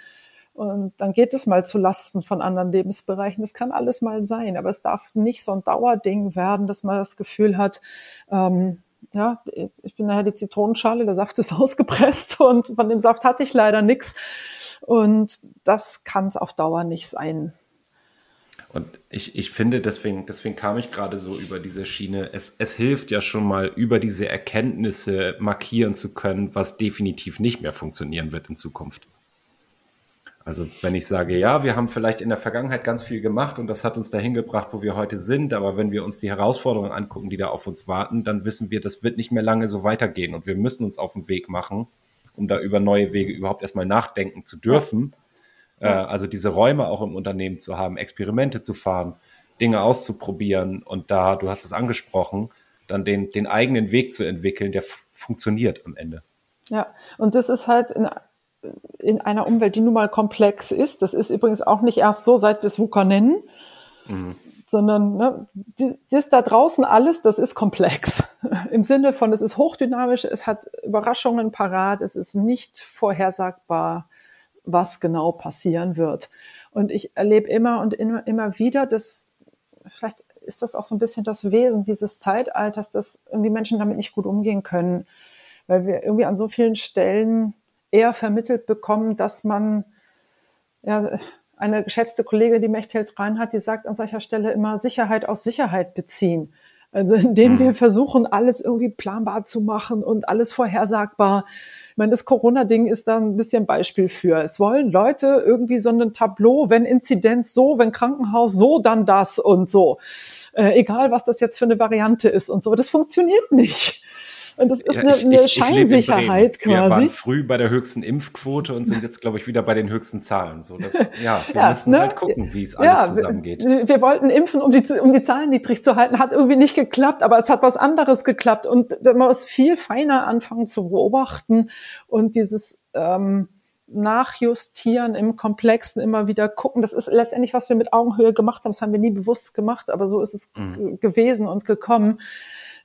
C: Und dann geht es mal zu Lasten von anderen Lebensbereichen. Das kann alles mal sein, aber es darf nicht so ein Dauerding werden, dass man das Gefühl hat, ähm, ja, ich bin nachher die Zitronenschale, der Saft ist [LAUGHS] ausgepresst und von dem Saft hatte ich leider nichts. Und das kann es auf Dauer nicht sein.
A: Und ich, ich finde, deswegen, deswegen kam ich gerade so über diese Schiene. Es, es hilft ja schon mal, über diese Erkenntnisse markieren zu können, was definitiv nicht mehr funktionieren wird in Zukunft. Also wenn ich sage, ja, wir haben vielleicht in der Vergangenheit ganz viel gemacht und das hat uns dahin gebracht, wo wir heute sind, aber wenn wir uns die Herausforderungen angucken, die da auf uns warten, dann wissen wir, das wird nicht mehr lange so weitergehen und wir müssen uns auf den Weg machen, um da über neue Wege überhaupt erstmal nachdenken zu dürfen. Äh, also diese Räume auch im Unternehmen zu haben, Experimente zu fahren, Dinge auszuprobieren und da, du hast es angesprochen, dann den, den eigenen Weg zu entwickeln, der funktioniert am Ende.
C: Ja, und das ist halt in in einer Umwelt, die nun mal komplex ist. Das ist übrigens auch nicht erst so, seit wir es VUCA nennen, mhm. sondern ne, das da draußen alles, das ist komplex. [LAUGHS] Im Sinne von, es ist hochdynamisch, es hat Überraschungen parat, es ist nicht vorhersagbar, was genau passieren wird. Und ich erlebe immer und immer, immer wieder, dass vielleicht ist das auch so ein bisschen das Wesen dieses Zeitalters, dass irgendwie Menschen damit nicht gut umgehen können, weil wir irgendwie an so vielen Stellen eher vermittelt bekommen, dass man, ja, eine geschätzte Kollegin, die Mechthild Reinhardt, die sagt an solcher Stelle immer Sicherheit aus Sicherheit beziehen. Also indem mhm. wir versuchen, alles irgendwie planbar zu machen und alles vorhersagbar. Ich meine, das Corona-Ding ist da ein bisschen Beispiel für. Es wollen Leute irgendwie so ein Tableau, wenn Inzidenz so, wenn Krankenhaus so, dann das und so. Äh, egal, was das jetzt für eine Variante ist und so. Das funktioniert nicht. Und das ist ja, eine, eine ich, Scheinsicherheit quasi. Wir
A: waren früh bei der höchsten Impfquote und sind jetzt, glaube ich, wieder bei den höchsten Zahlen. So, dass, ja, wir [LAUGHS] ja, müssen ne? halt gucken, wie es alles ja, zusammengeht.
C: Wir, wir, wollten impfen, um die, um die Zahlen niedrig zu halten. Hat irgendwie nicht geklappt, aber es hat was anderes geklappt. Und man muss viel feiner anfangen zu beobachten und dieses ähm, Nachjustieren im Komplexen immer wieder gucken. Das ist letztendlich, was wir mit Augenhöhe gemacht haben. Das haben wir nie bewusst gemacht, aber so ist es mhm. gewesen und gekommen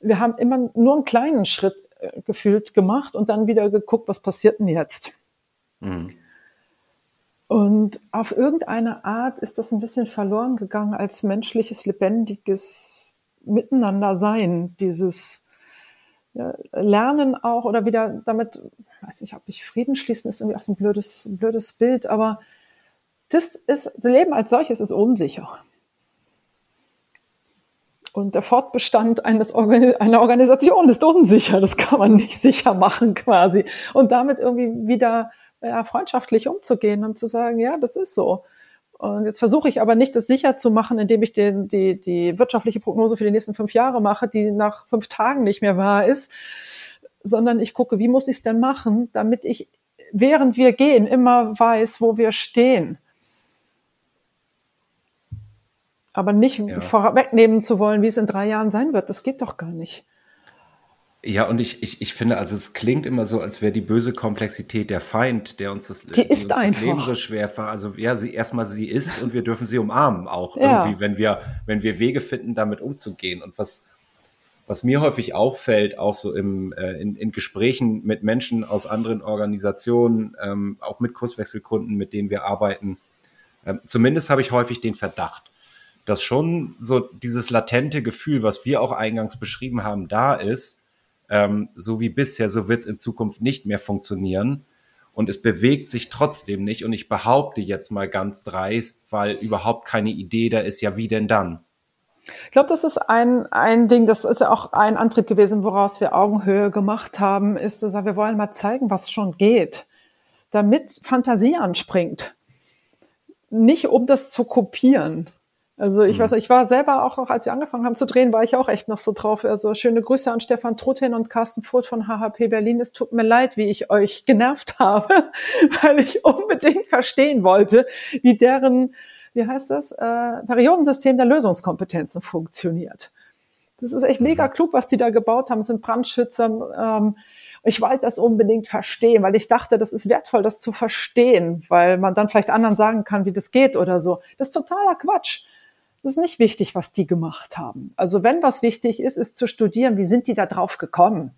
C: wir haben immer nur einen kleinen Schritt äh, gefühlt gemacht und dann wieder geguckt, was passiert denn jetzt? Mhm. Und auf irgendeine Art ist das ein bisschen verloren gegangen als menschliches, lebendiges Miteinander-Sein, dieses ja, Lernen auch oder wieder damit, weiß nicht, ob ich Frieden schließen, ist irgendwie auch so ein blödes, blödes Bild, aber das ist, das Leben als solches ist unsicher. Und der Fortbestand eines Organi einer Organisation ist unsicher. Das kann man nicht sicher machen quasi. Und damit irgendwie wieder ja, freundschaftlich umzugehen und zu sagen, ja, das ist so. Und jetzt versuche ich aber nicht, das sicher zu machen, indem ich den, die, die wirtschaftliche Prognose für die nächsten fünf Jahre mache, die nach fünf Tagen nicht mehr wahr ist, sondern ich gucke, wie muss ich es denn machen, damit ich, während wir gehen, immer weiß, wo wir stehen Aber nicht ja. vorwegnehmen zu wollen, wie es in drei Jahren sein wird, das geht doch gar nicht.
A: Ja, und ich, ich, ich finde, also es klingt immer so, als wäre die böse Komplexität der Feind, der uns das,
C: die ist einfach. das
A: Leben so schwer war. Also ja, sie erstmal sie ist und wir dürfen sie umarmen auch ja. irgendwie, wenn wir, wenn wir Wege finden, damit umzugehen. Und was, was mir häufig auffällt, auch so im, äh, in, in Gesprächen mit Menschen aus anderen Organisationen, ähm, auch mit Kurswechselkunden, mit denen wir arbeiten, ähm, zumindest habe ich häufig den Verdacht, dass schon so dieses latente Gefühl, was wir auch eingangs beschrieben haben, da ist, ähm, so wie bisher, so wird es in Zukunft nicht mehr funktionieren. Und es bewegt sich trotzdem nicht. Und ich behaupte jetzt mal ganz dreist, weil überhaupt keine Idee da ist, ja, wie denn dann?
C: Ich glaube, das ist ein, ein Ding, das ist ja auch ein Antrieb gewesen, woraus wir Augenhöhe gemacht haben, ist zu sagen, wir wollen mal zeigen, was schon geht, damit Fantasie anspringt nicht um das zu kopieren. Also ich mhm. weiß, ich war selber auch noch, als wir angefangen haben zu drehen, war ich auch echt noch so drauf. Also schöne Grüße an Stefan Truthin und Carsten Furt von HHP Berlin. Es tut mir leid, wie ich euch genervt [LAUGHS] habe, weil ich unbedingt verstehen wollte, wie deren, wie heißt das, äh, Periodensystem der Lösungskompetenzen funktioniert. Das ist echt mega mhm. klug, was die da gebaut haben. Es sind Brandschützer. Ähm, ich wollte das unbedingt verstehen, weil ich dachte, das ist wertvoll, das zu verstehen, weil man dann vielleicht anderen sagen kann, wie das geht oder so. Das ist totaler Quatsch. Das ist nicht wichtig, was die gemacht haben. Also wenn was wichtig ist, ist zu studieren, wie sind die da drauf gekommen?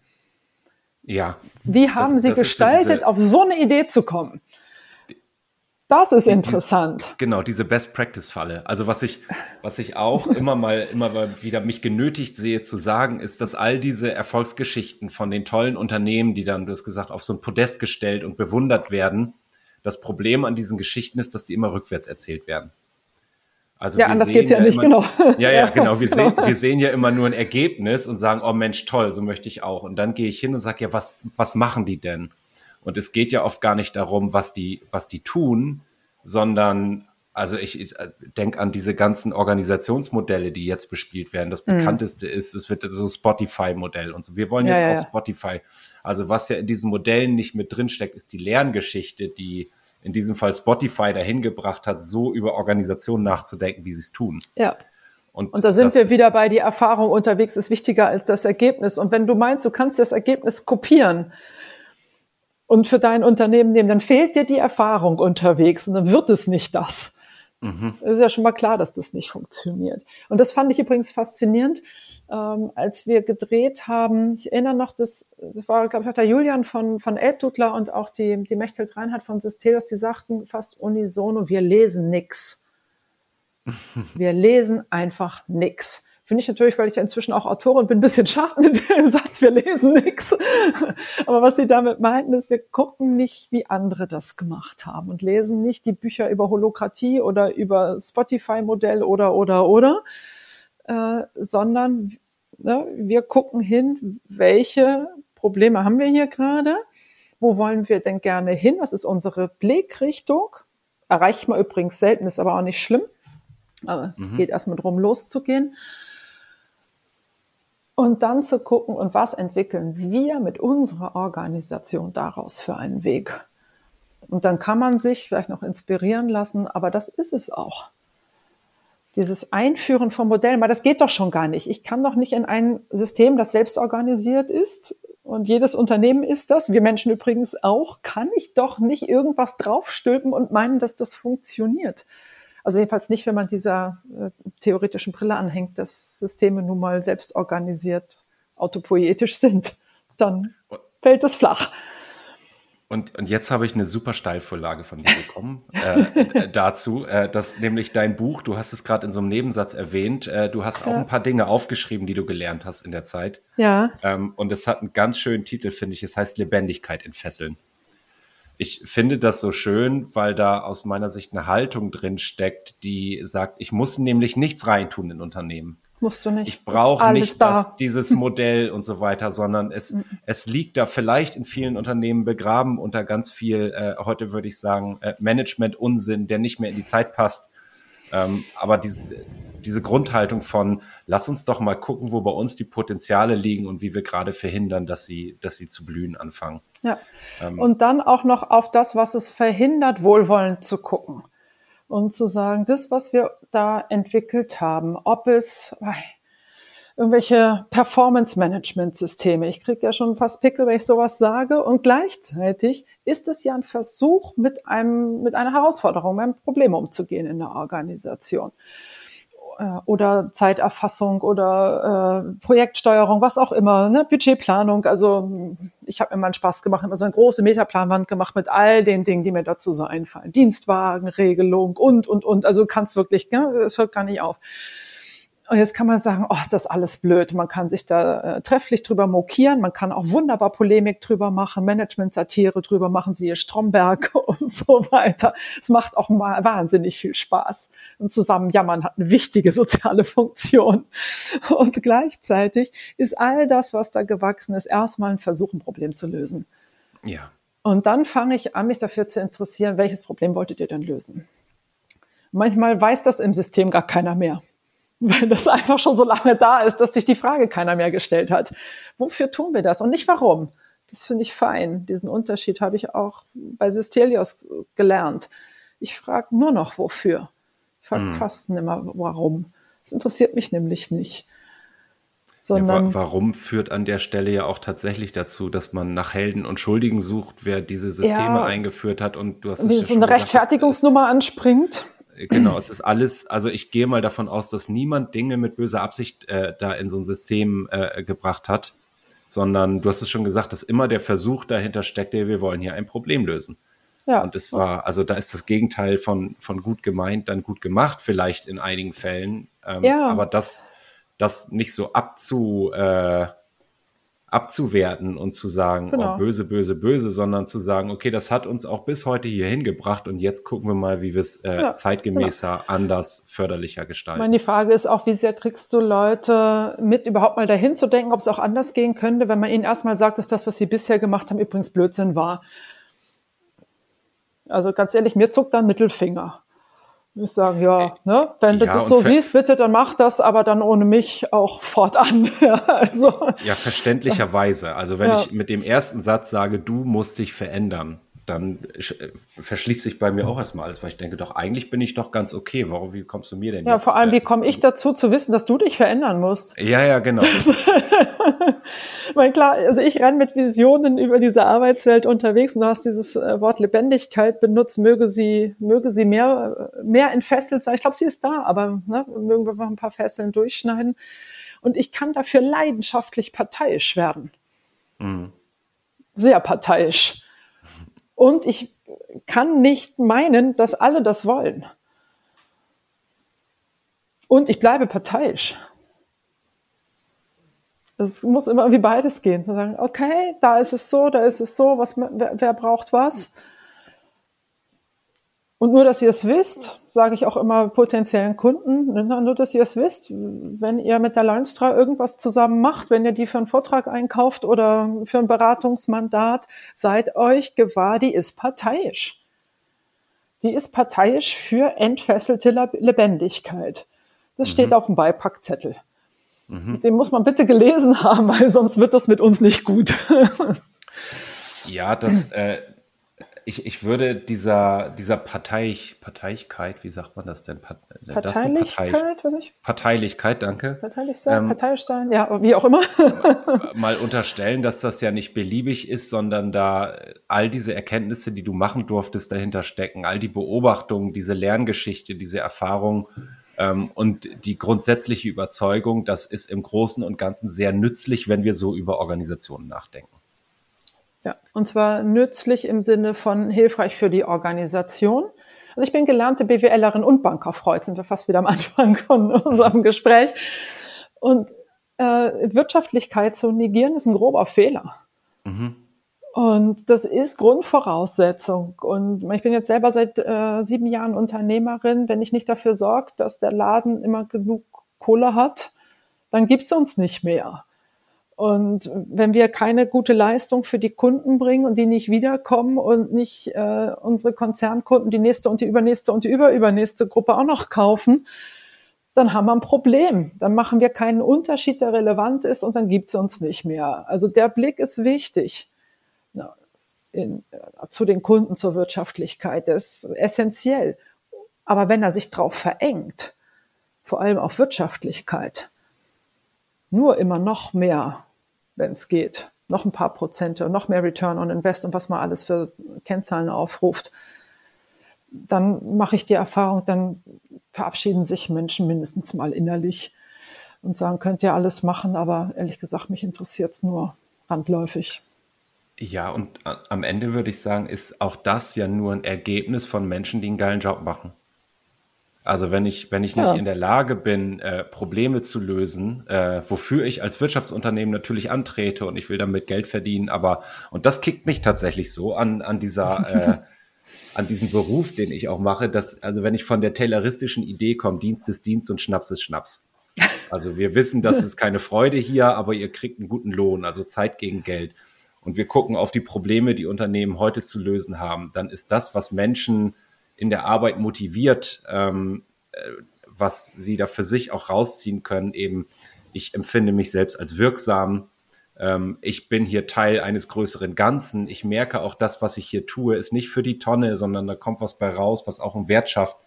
A: Ja.
C: Wie haben das, sie das gestaltet, diese, auf so eine Idee zu kommen? Das ist interessant.
A: Diese, genau, diese Best Practice Falle. Also was ich, was ich auch immer mal, immer mal wieder mich genötigt sehe zu sagen, ist, dass all diese Erfolgsgeschichten von den tollen Unternehmen, die dann, du hast gesagt, auf so ein Podest gestellt und bewundert werden, das Problem an diesen Geschichten ist, dass die immer rückwärts erzählt werden.
C: Also ja, anders geht's ja, ja nicht, immer, genau. [LAUGHS]
A: Ja, ja, genau. Wir, genau. Sehen, wir sehen ja immer nur ein Ergebnis und sagen, oh Mensch, toll, so möchte ich auch. Und dann gehe ich hin und sage, ja, was, was machen die denn? Und es geht ja oft gar nicht darum, was die, was die tun, sondern also ich, ich äh, denke an diese ganzen Organisationsmodelle, die jetzt bespielt werden. Das mhm. bekannteste mhm. ist, es wird so Spotify-Modell und so. Wir wollen jetzt ja, auch ja. Spotify. Also was ja in diesen Modellen nicht mit drinsteckt, ist die Lerngeschichte, die in diesem Fall Spotify dahin gebracht hat, so über Organisationen nachzudenken, wie sie es tun.
C: Ja. Und, und da sind wir wieder bei die Erfahrung unterwegs ist wichtiger als das Ergebnis. Und wenn du meinst, du kannst das Ergebnis kopieren und für dein Unternehmen nehmen, dann fehlt dir die Erfahrung unterwegs und dann wird es nicht das. Mhm. ist ja schon mal klar, dass das nicht funktioniert. Und das fand ich übrigens faszinierend ähm, als wir gedreht haben, ich erinnere noch, das, das war, glaube ich, auch der Julian von, von Elbdudler und auch die, die Mechthild Reinhardt von Sistelos, die sagten fast unisono, wir lesen nix. [LAUGHS] Wir lesen einfach nix. Finde ich natürlich, weil ich ja inzwischen auch Autorin bin, ein bisschen schade mit dem [LAUGHS] Satz, wir lesen nix. [LAUGHS] Aber was sie damit meinten, ist, wir gucken nicht, wie andere das gemacht haben und lesen nicht die Bücher über Holokratie oder über Spotify-Modell oder, oder, oder, äh, sondern ne, wir gucken hin, welche Probleme haben wir hier gerade, wo wollen wir denn gerne hin, was ist unsere Blickrichtung, erreicht man übrigens selten, ist aber auch nicht schlimm, aber es mhm. geht erstmal drum loszugehen. Und dann zu gucken, und was entwickeln wir mit unserer Organisation daraus für einen Weg? Und dann kann man sich vielleicht noch inspirieren lassen, aber das ist es auch dieses Einführen von Modellen, weil das geht doch schon gar nicht. Ich kann doch nicht in ein System, das selbst organisiert ist und jedes Unternehmen ist das, wir Menschen übrigens auch, kann ich doch nicht irgendwas draufstülpen und meinen, dass das funktioniert. Also jedenfalls nicht, wenn man dieser äh, theoretischen Brille anhängt, dass Systeme nun mal selbst organisiert autopoietisch sind. Dann fällt es flach.
A: Und, und jetzt habe ich eine super Steilvorlage von dir bekommen [LAUGHS] äh, äh, dazu, äh, dass nämlich dein Buch, du hast es gerade in so einem Nebensatz erwähnt, äh, du hast auch ein paar Dinge aufgeschrieben, die du gelernt hast in der Zeit.
C: Ja.
A: Ähm, und es hat einen ganz schönen Titel, finde ich. Es heißt Lebendigkeit entfesseln. Ich finde das so schön, weil da aus meiner Sicht eine Haltung drin steckt, die sagt, ich muss nämlich nichts reintun in Unternehmen.
C: Musst du nicht.
A: Ich brauche nicht das, dieses [LAUGHS] Modell und so weiter, sondern es, mhm. es liegt da vielleicht in vielen Unternehmen begraben unter ganz viel, äh, heute würde ich sagen, äh, Management-Unsinn, der nicht mehr in die Zeit passt. Ähm, aber diese, diese Grundhaltung von, lass uns doch mal gucken, wo bei uns die Potenziale liegen und wie wir gerade verhindern, dass sie, dass sie zu blühen anfangen.
C: Ja. Ähm, und dann auch noch auf das, was es verhindert, wohlwollend zu gucken und zu sagen, das, was wir da entwickelt haben, ob es irgendwelche Performance-Management-Systeme. Ich kriege ja schon fast Pickel, wenn ich sowas sage. Und gleichzeitig ist es ja ein Versuch, mit einem, mit einer Herausforderung, mit einem Problem umzugehen in der Organisation. Äh, oder Zeiterfassung oder äh, Projektsteuerung, was auch immer, ne? Budgetplanung. Also ich habe mal einen Spaß gemacht, immer so eine große Metaplanwand gemacht mit all den Dingen, die mir dazu so einfallen. Dienstwagenregelung und, und, und. Also kannst wirklich, ne? es hört gar nicht auf. Und jetzt kann man sagen, oh, ist das alles blöd. Man kann sich da äh, trefflich drüber mokieren. Man kann auch wunderbar Polemik drüber machen, Management-Satire drüber machen, siehe Stromberg [LAUGHS] und so weiter. Es macht auch mal wahnsinnig viel Spaß. Und zusammen jammern hat eine wichtige soziale Funktion. Und gleichzeitig ist all das, was da gewachsen ist, erstmal ein Versuch, ein Problem zu lösen.
A: Ja.
C: Und dann fange ich an, mich dafür zu interessieren, welches Problem wolltet ihr denn lösen? Manchmal weiß das im System gar keiner mehr, weil das einfach schon so lange da ist, dass sich die Frage keiner mehr gestellt hat. Wofür tun wir das und nicht warum? Das finde ich fein. Diesen Unterschied habe ich auch bei Sistelios gelernt. Ich frage nur noch wofür. Ich frage hm. fast nimmer warum. Das interessiert mich nämlich nicht.
A: Sondern ja, warum führt an der Stelle ja auch tatsächlich dazu, dass man nach Helden und Schuldigen sucht, wer diese Systeme ja, eingeführt hat und du hast
C: wie so eine gesagt, Rechtfertigungsnummer anspringt.
A: Genau, [CLEARS THROAT] es ist alles, also ich gehe mal davon aus, dass niemand Dinge mit böser Absicht äh, da in so ein System äh, gebracht hat, sondern du hast es schon gesagt, dass immer der Versuch dahinter steckt, wir wollen hier ein Problem lösen. Ja. Und es war, also da ist das Gegenteil von, von gut gemeint, dann gut gemacht, vielleicht in einigen Fällen. Ähm, ja. Aber das, das nicht so abzu, äh, abzuwerten und zu sagen, genau. oh, böse, böse, böse, sondern zu sagen, okay, das hat uns auch bis heute hier hingebracht und jetzt gucken wir mal, wie wir es äh, ja, zeitgemäßer, genau. anders, förderlicher gestalten. Ich
C: meine, die Frage ist auch, wie sehr kriegst du Leute mit, überhaupt mal dahin zu denken, ob es auch anders gehen könnte, wenn man ihnen erstmal sagt, dass das, was sie bisher gemacht haben, übrigens Blödsinn war. Also ganz ehrlich, mir zuckt da ein Mittelfinger. Ich sage, ja, ne, wenn ja, du das so siehst, bitte, dann mach das, aber dann ohne mich auch [LAUGHS] fortan.
A: also. Ja, verständlicherweise. Also wenn ja. ich mit dem ersten Satz sage, du musst dich verändern, dann äh, verschließt sich bei mir auch erstmal alles, weil ich denke, doch eigentlich bin ich doch ganz okay. Warum, wie kommst du mir denn
C: ja, jetzt? Ja, vor allem, wie komme ich dazu zu wissen, dass du dich verändern musst?
A: Ja, ja, genau.
C: mein [LAUGHS] klar, also ich renne mit Visionen über diese Arbeitswelt unterwegs und du hast dieses äh, Wort Lebendigkeit benutzt, möge sie, möge sie mehr, mehr entfesselt sein. Ich glaube, sie ist da, aber ne, mögen wir noch ein paar Fesseln durchschneiden. Und ich kann dafür leidenschaftlich parteiisch werden. Mhm. Sehr parteiisch. Und ich kann nicht meinen, dass alle das wollen. Und ich bleibe parteiisch. Es muss immer wie beides gehen. Zu sagen, okay, da ist es so, da ist es so, was, wer, wer braucht was? Und nur, dass ihr es wisst, sage ich auch immer potenziellen Kunden, ne, nur, dass ihr es wisst, wenn ihr mit der Leunstra irgendwas zusammen macht, wenn ihr die für einen Vortrag einkauft oder für ein Beratungsmandat, seid euch gewahr, die ist parteiisch. Die ist parteiisch für entfesselte Lebendigkeit. Das mhm. steht auf dem Beipackzettel. Mhm. Den muss man bitte gelesen [LAUGHS] haben, weil sonst wird das mit uns nicht gut.
A: ja, das, äh, ich, ich würde dieser, dieser Parteich, Parteiigkeit, wie sagt man das denn? Part,
C: äh, Parteilichkeit,
A: das ich? Parteilichkeit, danke.
C: Parteilich sein, ähm, parteiisch sein, ja, wie auch immer. [LAUGHS]
A: mal unterstellen, dass das ja nicht beliebig ist, sondern da all diese Erkenntnisse, die du machen durftest, dahinter stecken, all die Beobachtungen, diese Lerngeschichte, diese Erfahrung ähm, und die grundsätzliche Überzeugung, das ist im Großen und Ganzen sehr nützlich, wenn wir so über Organisationen nachdenken.
C: Ja, und zwar nützlich im Sinne von hilfreich für die Organisation. Also ich bin gelernte BWLerin und. Jetzt sind wir fast wieder am Anfang von [LAUGHS] unserem Gespräch. Und äh, Wirtschaftlichkeit zu negieren ist ein grober Fehler. Mhm. Und das ist Grundvoraussetzung. Und ich bin jetzt selber seit äh, sieben Jahren Unternehmerin. Wenn ich nicht dafür sorge, dass der Laden immer genug Kohle hat, dann gibt's uns nicht mehr. Und wenn wir keine gute Leistung für die Kunden bringen und die nicht wiederkommen und nicht äh, unsere Konzernkunden die nächste und die übernächste und die überübernächste Gruppe auch noch kaufen, dann haben wir ein Problem. Dann machen wir keinen Unterschied, der relevant ist und dann gibt's uns nicht mehr. Also der Blick ist wichtig in, äh, zu den Kunden, zur Wirtschaftlichkeit. Der ist essentiell. Aber wenn er sich drauf verengt, vor allem auf Wirtschaftlichkeit, nur immer noch mehr, wenn es geht, noch ein paar Prozente, noch mehr Return on Invest und was man alles für Kennzahlen aufruft, dann mache ich die Erfahrung, dann verabschieden sich Menschen mindestens mal innerlich und sagen, könnt ihr alles machen, aber ehrlich gesagt, mich interessiert es nur randläufig.
A: Ja, und am Ende würde ich sagen, ist auch das ja nur ein Ergebnis von Menschen, die einen geilen Job machen. Also wenn ich, wenn ich nicht ja. in der Lage bin, äh, Probleme zu lösen, äh, wofür ich als Wirtschaftsunternehmen natürlich antrete und ich will damit Geld verdienen, aber und das kickt mich tatsächlich so an, an dieser äh, [LAUGHS] an diesem Beruf, den ich auch mache, dass, also wenn ich von der tayloristischen Idee komme, Dienst ist Dienst und Schnaps ist Schnaps. Also wir wissen, das ist keine Freude hier, aber ihr kriegt einen guten Lohn, also Zeit gegen Geld. Und wir gucken auf die Probleme, die Unternehmen heute zu lösen haben. Dann ist das, was Menschen in der Arbeit motiviert, ähm, äh, was sie da für sich auch rausziehen können. Eben, ich empfinde mich selbst als wirksam. Ähm, ich bin hier Teil eines größeren Ganzen. Ich merke auch, das, was ich hier tue, ist nicht für die Tonne, sondern da kommt was bei raus, was auch einen Wert schafft.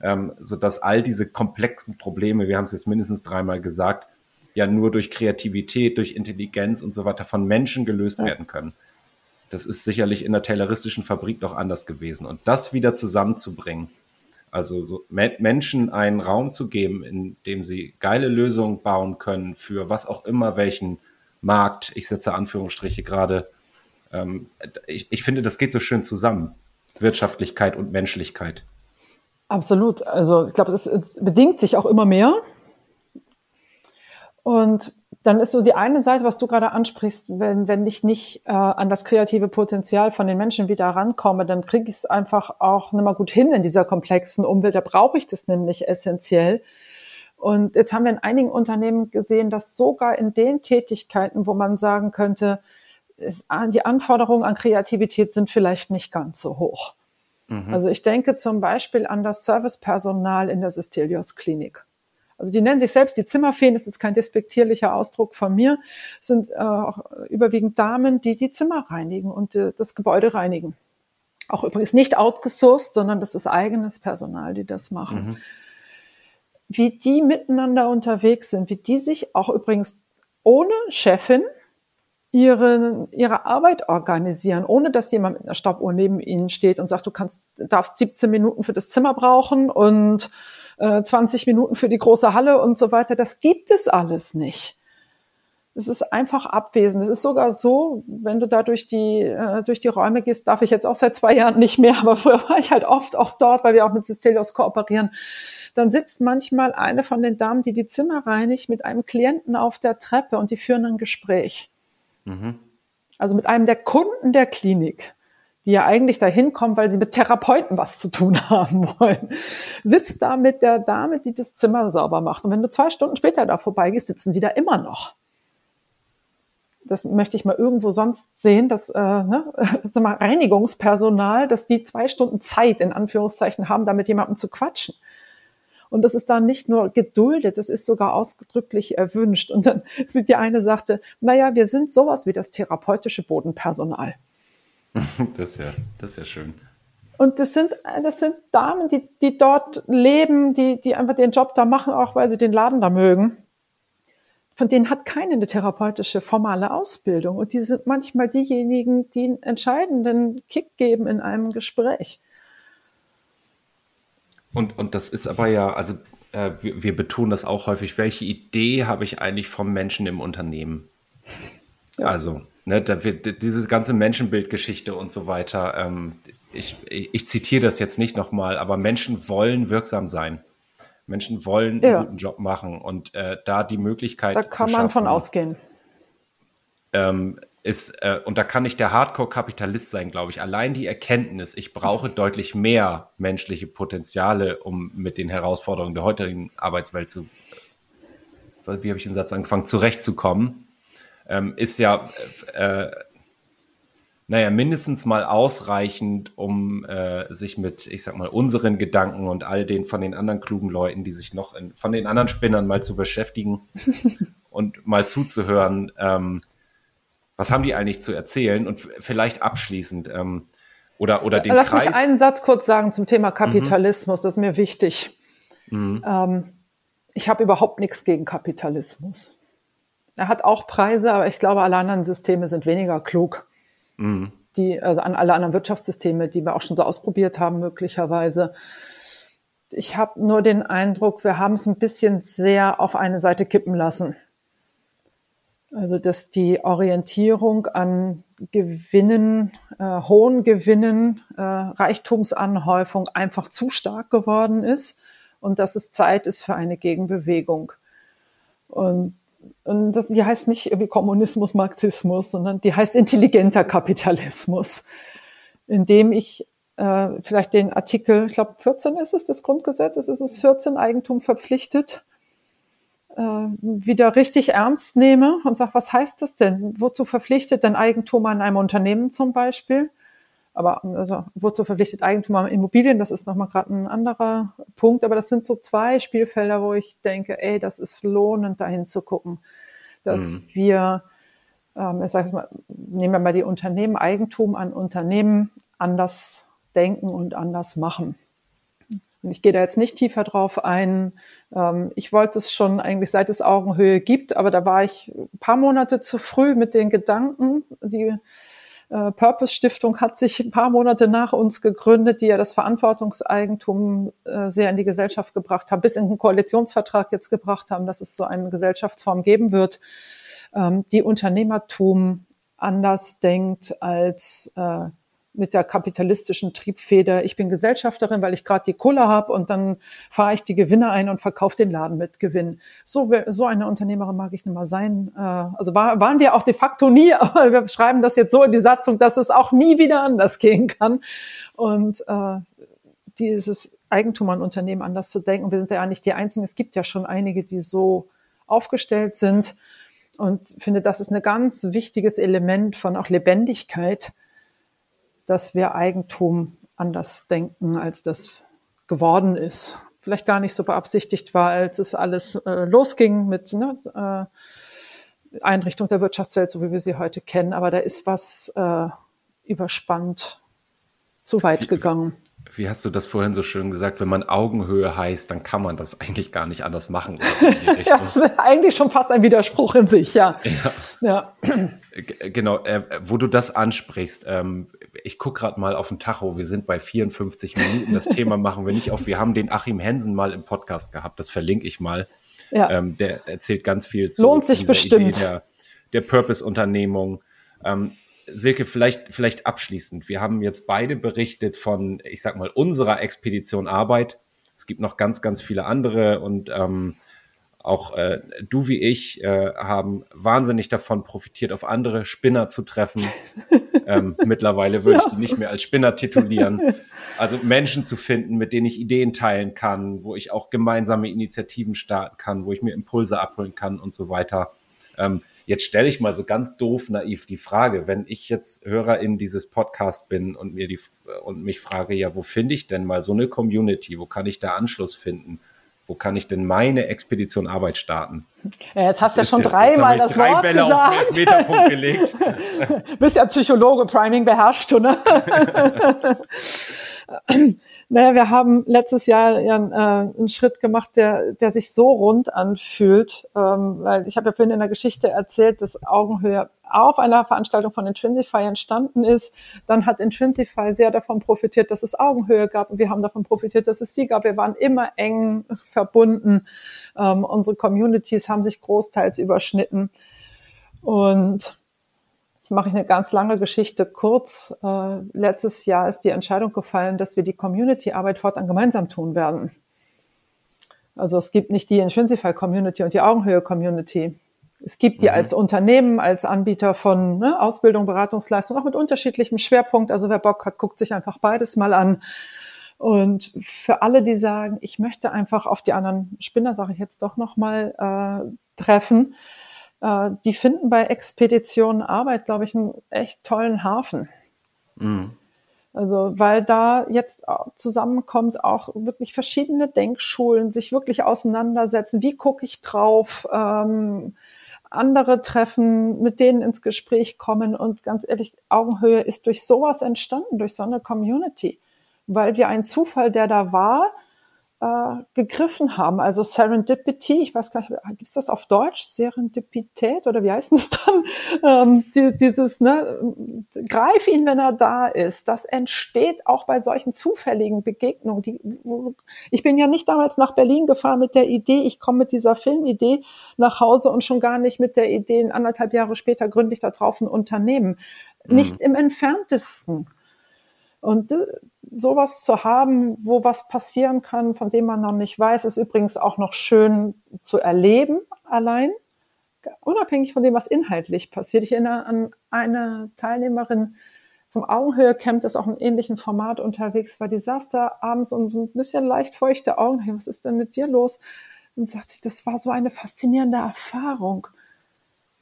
A: Ähm, sodass all diese komplexen Probleme, wir haben es jetzt mindestens dreimal gesagt, ja nur durch Kreativität, durch Intelligenz und so weiter von Menschen gelöst ja. werden können. Das ist sicherlich in der tayloristischen Fabrik doch anders gewesen. Und das wieder zusammenzubringen, also so Menschen einen Raum zu geben, in dem sie geile Lösungen bauen können für was auch immer, welchen Markt, ich setze Anführungsstriche gerade, ähm, ich, ich finde, das geht so schön zusammen. Wirtschaftlichkeit und Menschlichkeit.
C: Absolut. Also ich glaube, es bedingt sich auch immer mehr. Und dann ist so die eine Seite, was du gerade ansprichst, wenn, wenn ich nicht äh, an das kreative Potenzial von den Menschen wieder rankomme, dann kriege ich es einfach auch nicht mehr gut hin in dieser komplexen Umwelt. Da brauche ich das nämlich essentiell. Und jetzt haben wir in einigen Unternehmen gesehen, dass sogar in den Tätigkeiten, wo man sagen könnte, ist, die Anforderungen an Kreativität sind vielleicht nicht ganz so hoch. Mhm. Also ich denke zum Beispiel an das Servicepersonal in der Sistelios Klinik also die nennen sich selbst die Zimmerfeen, das ist kein despektierlicher Ausdruck von mir, sind äh, auch überwiegend Damen, die die Zimmer reinigen und äh, das Gebäude reinigen. Auch übrigens nicht outgesourced, sondern das ist eigenes Personal, die das machen. Mhm. Wie die miteinander unterwegs sind, wie die sich auch übrigens ohne Chefin ihre, ihre Arbeit organisieren, ohne dass jemand mit einer Stoppuhr neben ihnen steht und sagt, du kannst, darfst 17 Minuten für das Zimmer brauchen und 20 äh, Minuten für die große Halle und so weiter. Das gibt es alles nicht. Es ist einfach abwesend. Es ist sogar so, wenn du da durch die, äh, durch die Räume gehst, darf ich jetzt auch seit zwei Jahren nicht mehr, [LAUGHS] aber früher war ich halt oft auch dort, weil wir auch mit Sistelios kooperieren. Dann sitzt manchmal eine von den Damen, die die Zimmer reinigt, mit einem Klienten auf der Treppe und die führen ein Gespräch. Mhm. Also mit einem der Kunden der Klinik die ja eigentlich dahin kommen, weil sie mit Therapeuten was zu tun [LAUGHS] haben wollen, sitzt da mit der Dame, die das Zimmer sauber macht. Und wenn du zwei Stunden später da vorbeigehst, sitzen die da immer noch. Das möchte ich mal irgendwo sonst sehen, dass äh, ne, [LAUGHS] sag mal, Reinigungspersonal, dass die zwei Stunden Zeit in Anführungszeichen haben, da mit jemandem zu quatschen. Und das ist da nicht nur geduldet, das ist sogar ausdrücklich erwünscht. Und dann [LAUGHS] sieht die eine sagte, naja, wir sind sowas wie das therapeutische Bodenpersonal. [LAUGHS]
A: Das ist ja, das ist ja schön.
C: Und das sind, das sind Damen, die, die dort leben, die, die einfach den Job da machen, auch weil sie den Laden da mögen. Von denen hat keine eine therapeutische formale Ausbildung. Und die sind manchmal diejenigen, die einen entscheidenden Kick geben in einem Gespräch.
A: Und, und das ist aber ja, also äh, wir, wir betonen das auch häufig, welche Idee habe ich eigentlich vom Menschen im Unternehmen? Ja. Also, Ne, da wird diese ganze Menschenbildgeschichte und so weiter. Ähm, ich, ich, zitiere das jetzt nicht nochmal, aber Menschen wollen wirksam sein. Menschen wollen ja. einen guten Job machen und äh, da die Möglichkeit.
C: Da kann man von ausgehen.
A: Ähm, ist, äh, und da kann nicht der Hardcore-Kapitalist sein, glaube ich. Allein die Erkenntnis, ich brauche deutlich mehr menschliche Potenziale, um mit den Herausforderungen der heutigen Arbeitswelt zu, wie habe ich den Satz angefangen, zurechtzukommen ähm, ist ja, äh, naja, mindestens mal ausreichend, um äh, sich mit, ich sag mal, unseren Gedanken und all den von den anderen klugen Leuten, die sich noch in, von den anderen Spinnern mal zu beschäftigen [LAUGHS] und mal zuzuhören, ähm, was haben die eigentlich zu erzählen und vielleicht abschließend ähm, oder, oder den
C: Lass Kreis. mich einen Satz kurz sagen zum Thema Kapitalismus, mhm. das ist mir wichtig. Mhm. Ähm, ich habe überhaupt nichts gegen Kapitalismus. Er hat auch Preise, aber ich glaube, alle anderen Systeme sind weniger klug. Mhm. Die, also an alle anderen Wirtschaftssysteme, die wir auch schon so ausprobiert haben, möglicherweise. Ich habe nur den Eindruck, wir haben es ein bisschen sehr auf eine Seite kippen lassen. Also, dass die Orientierung an Gewinnen, äh, hohen Gewinnen, äh, Reichtumsanhäufung einfach zu stark geworden ist und dass es Zeit ist für eine Gegenbewegung. Und und das, die heißt nicht irgendwie Kommunismus, Marxismus, sondern die heißt intelligenter Kapitalismus, indem ich äh, vielleicht den Artikel, ich glaube 14 ist es des Grundgesetzes, ist es 14 Eigentum verpflichtet, äh, wieder richtig ernst nehme und sage, was heißt das denn? Wozu verpflichtet denn Eigentum an einem Unternehmen zum Beispiel? Aber also wozu verpflichtet Eigentum an Immobilien, das ist nochmal gerade ein anderer Punkt, aber das sind so zwei Spielfelder, wo ich denke, ey, das ist lohnend, dahin zu gucken, dass mhm. wir, ähm, ich sage mal, nehmen wir mal die Unternehmen, Eigentum an Unternehmen anders denken und anders machen. Und ich gehe da jetzt nicht tiefer drauf ein. Ähm, ich wollte es schon eigentlich seit es Augenhöhe gibt, aber da war ich ein paar Monate zu früh mit den Gedanken. Die Purpose Stiftung hat sich ein paar Monate nach uns gegründet, die ja das Verantwortungseigentum äh, sehr in die Gesellschaft gebracht haben, bis in den Koalitionsvertrag jetzt gebracht haben, dass es so eine Gesellschaftsform geben wird, ähm, die Unternehmertum anders denkt als äh, mit der kapitalistischen Triebfeder, ich bin Gesellschafterin, weil ich gerade die Kohle habe und dann fahre ich die Gewinne ein und verkaufe den Laden mit Gewinn. So, so eine Unternehmerin mag ich nicht mal sein. Äh, also war, waren wir auch de facto nie, [LAUGHS] aber wir schreiben das jetzt so in die Satzung, dass es auch nie wieder anders gehen kann. Und äh, dieses Eigentum an Unternehmen anders zu denken. Wir sind ja nicht die Einzigen. Es gibt ja schon einige, die so aufgestellt sind. Und finde, das ist ein ganz wichtiges Element von auch Lebendigkeit, dass wir Eigentum anders denken, als das geworden ist. Vielleicht gar nicht so beabsichtigt war, als es alles äh, losging mit ne, äh, Einrichtung der Wirtschaftswelt, so wie wir sie heute kennen. Aber da ist was äh, überspannt zu weit gegangen
A: wie hast du das vorhin so schön gesagt, wenn man Augenhöhe heißt, dann kann man das eigentlich gar nicht anders machen. [LAUGHS]
C: das ist eigentlich schon fast ein Widerspruch in sich, ja.
A: Ja. ja. Genau, äh, wo du das ansprichst, ähm, ich gucke gerade mal auf den Tacho, wir sind bei 54 Minuten, das Thema machen wir nicht auf. Wir haben den Achim Hensen mal im Podcast gehabt, das verlinke ich mal. Ja. Ähm, der erzählt ganz viel
C: zu Lohnt sich bestimmt.
A: Idee der, der Purpose-Unternehmung. Ähm, Silke, vielleicht, vielleicht abschließend. Wir haben jetzt beide berichtet von, ich sag mal, unserer Expedition Arbeit. Es gibt noch ganz, ganz viele andere und ähm, auch äh, du wie ich äh, haben wahnsinnig davon profitiert, auf andere Spinner zu treffen. [LAUGHS] ähm, mittlerweile würde ich die nicht mehr als Spinner titulieren. Also Menschen zu finden, mit denen ich Ideen teilen kann, wo ich auch gemeinsame Initiativen starten kann, wo ich mir Impulse abholen kann und so weiter. Ähm, Jetzt stelle ich mal so ganz doof naiv die Frage, wenn ich jetzt Hörerin dieses Podcast bin und mir die und mich frage, ja, wo finde ich denn mal so eine Community? Wo kann ich da Anschluss finden? Wo kann ich denn meine Expedition Arbeit starten?
C: Ja, jetzt hast du ja schon dreimal das drei Wort Bälle gesagt. auf den Elfmeterpunkt gelegt. [LAUGHS] Bist ja Psychologe, Priming beherrscht du, [LAUGHS] ne? [LAUGHS] Naja, wir haben letztes Jahr ja äh, einen Schritt gemacht, der, der sich so rund anfühlt, ähm, weil ich habe ja vorhin in der Geschichte erzählt, dass Augenhöhe auf einer Veranstaltung von Intrinsify entstanden ist. Dann hat Intrinsify sehr davon profitiert, dass es Augenhöhe gab und wir haben davon profitiert, dass es sie gab. Wir waren immer eng verbunden. Ähm, unsere Communities haben sich großteils überschnitten und mache ich eine ganz lange Geschichte kurz. Äh, letztes Jahr ist die Entscheidung gefallen, dass wir die Community-Arbeit fortan gemeinsam tun werden. Also es gibt nicht die Intrinsify Community und die Augenhöhe Community. Es gibt die mhm. als Unternehmen, als Anbieter von ne, Ausbildung, Beratungsleistung, auch mit unterschiedlichem Schwerpunkt. Also wer Bock hat, guckt sich einfach beides mal an. Und für alle, die sagen, ich möchte einfach auf die anderen Spinner, sage ich jetzt doch nochmal, äh, treffen, äh, die finden bei Expeditionen Arbeit, glaube ich, einen echt tollen Hafen. Mhm. Also, weil da jetzt zusammenkommt auch wirklich verschiedene Denkschulen, sich wirklich auseinandersetzen. Wie gucke ich drauf? Ähm, andere treffen, mit denen ins Gespräch kommen. Und ganz ehrlich, Augenhöhe ist durch sowas entstanden, durch so eine Community. Weil wir ein Zufall, der da war, äh, gegriffen haben. Also Serendipity, ich weiß gar nicht, gibt es das auf Deutsch? Serendipität oder wie heißt es dann? [LAUGHS] Ähm, die, dieses, ne, greif ihn, wenn er da ist. Das entsteht auch bei solchen zufälligen Begegnungen. Die, ich bin ja nicht damals nach Berlin gefahren mit der Idee, ich komme mit dieser Filmidee nach Hause und schon gar nicht mit der Idee, anderthalb Jahre später gründe ich da drauf ein Unternehmen. Mhm. Nicht im entferntesten. Und sowas zu haben, wo was passieren kann, von dem man noch nicht weiß, ist übrigens auch noch schön zu erleben allein, unabhängig von dem, was inhaltlich passiert. Ich erinnere an eine Teilnehmerin vom Augenhöhe-Camp, das auch im ähnlichen Format unterwegs war. Die saß da abends und so ein bisschen leicht feuchte Augen. Hey, was ist denn mit dir los? Und sagt sie, das war so eine faszinierende Erfahrung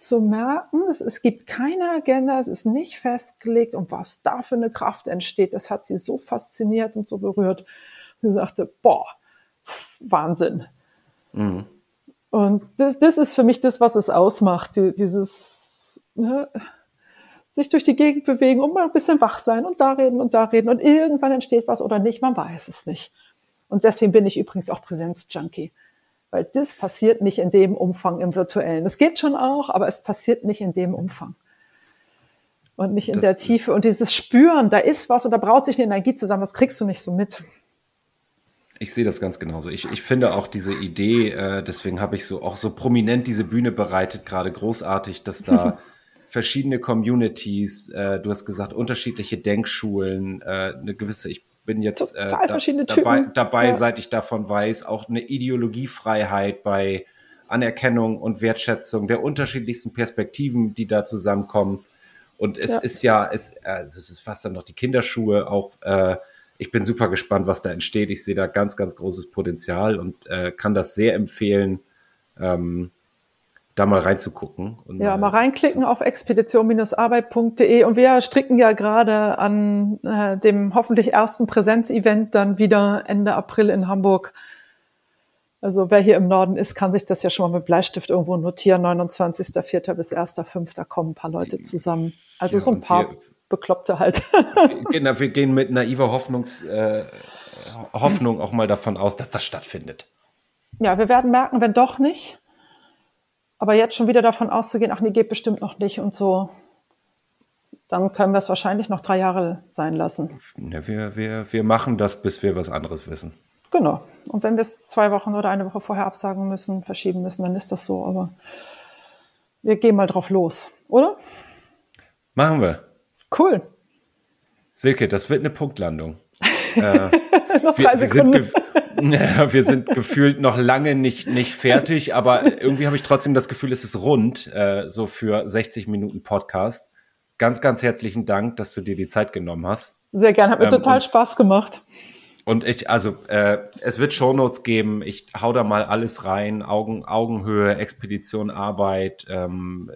C: zu merken, es, es gibt keine Agenda, es ist nicht festgelegt und was da für eine Kraft entsteht, das hat sie so fasziniert und so berührt. Sie sagte, boah, Wahnsinn. Mhm. Und das, das ist für mich das, was es ausmacht, die, dieses ne, sich durch die Gegend bewegen und mal ein bisschen wach sein und da reden und da reden und irgendwann entsteht was oder nicht, man weiß es nicht. Und deswegen bin ich übrigens auch Präsenzjunkie, weil das passiert nicht in dem Umfang im virtuellen. Es geht schon auch, aber es passiert nicht in dem Umfang und nicht in das der Tiefe. Und dieses Spüren, da ist was und da braut sich eine Energie zusammen, das kriegst du nicht so mit.
A: Ich sehe das ganz genauso. Ich, ich finde auch diese Idee, äh, deswegen habe ich so auch so prominent diese Bühne bereitet, gerade großartig, dass da [LAUGHS] verschiedene Communities, äh, du hast gesagt, unterschiedliche Denkschulen, äh, eine gewisse, ich bin jetzt äh, da, dabei, dabei ja. seit ich davon weiß, auch eine Ideologiefreiheit bei Anerkennung und Wertschätzung der unterschiedlichsten Perspektiven, die da zusammenkommen. Und es ja. ist ja, es, also es ist fast dann noch die Kinderschuhe auch äh, ich bin super gespannt, was da entsteht. Ich sehe da ganz, ganz großes Potenzial und äh, kann das sehr empfehlen, ähm, da mal reinzugucken.
C: Und ja, mal, mal reinklicken auf expedition-arbeit.de und wir stricken ja gerade an äh, dem hoffentlich ersten Präsenzevent dann wieder Ende April in Hamburg. Also wer hier im Norden ist, kann sich das ja schon mal mit Bleistift irgendwo notieren. 29.04. bis 1.05. Da kommen ein paar Leute zusammen. Also ja, so ein paar. Wir, Bekloppte halt. [LAUGHS]
A: genau, wir gehen mit naiver Hoffnungs, äh, Hoffnung auch mal davon aus, dass das stattfindet.
C: Ja, wir werden merken, wenn doch nicht. Aber jetzt schon wieder davon auszugehen, ach nee, geht bestimmt noch nicht und so, dann können wir es wahrscheinlich noch drei Jahre sein lassen.
A: Ja, wir, wir, wir machen das, bis wir was anderes wissen.
C: Genau. Und wenn wir es zwei Wochen oder eine Woche vorher absagen müssen, verschieben müssen, dann ist das so. Aber wir gehen mal drauf los, oder?
A: Machen wir.
C: Cool.
A: Silke, das wird eine Punktlandung. [LAUGHS] äh, noch wir, wir, sind ja, wir sind gefühlt noch lange nicht, nicht fertig, aber irgendwie habe ich trotzdem das Gefühl, es ist rund, äh, so für 60 Minuten Podcast. Ganz, ganz herzlichen Dank, dass du dir die Zeit genommen hast.
C: Sehr gerne, hat mir ähm, total Spaß gemacht.
A: Und ich, also, äh, es wird Shownotes geben. Ich hau da mal alles rein. Augen, Augenhöhe, Expedition, Arbeit, ähm,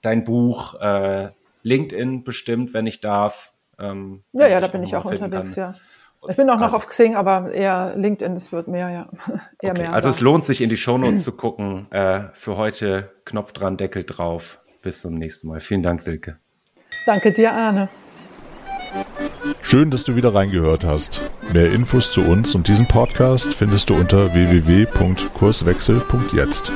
A: dein Buch, äh, LinkedIn bestimmt, wenn ich darf.
C: Ähm, ja, ja, da bin ich auch unterwegs, kann. ja. Ich bin auch noch also, auf Xing, aber eher LinkedIn, es wird mehr, ja. [LAUGHS]
A: eher okay, mehr. Also es lohnt sich, in die Shownotes zu gucken. Äh, für heute Knopf dran, Deckel drauf. Bis zum nächsten Mal. Vielen Dank, Silke.
C: Danke dir, Arne.
B: Schön, dass du wieder reingehört hast. Mehr Infos zu uns und diesem Podcast findest du unter www.kurswechsel.jetzt.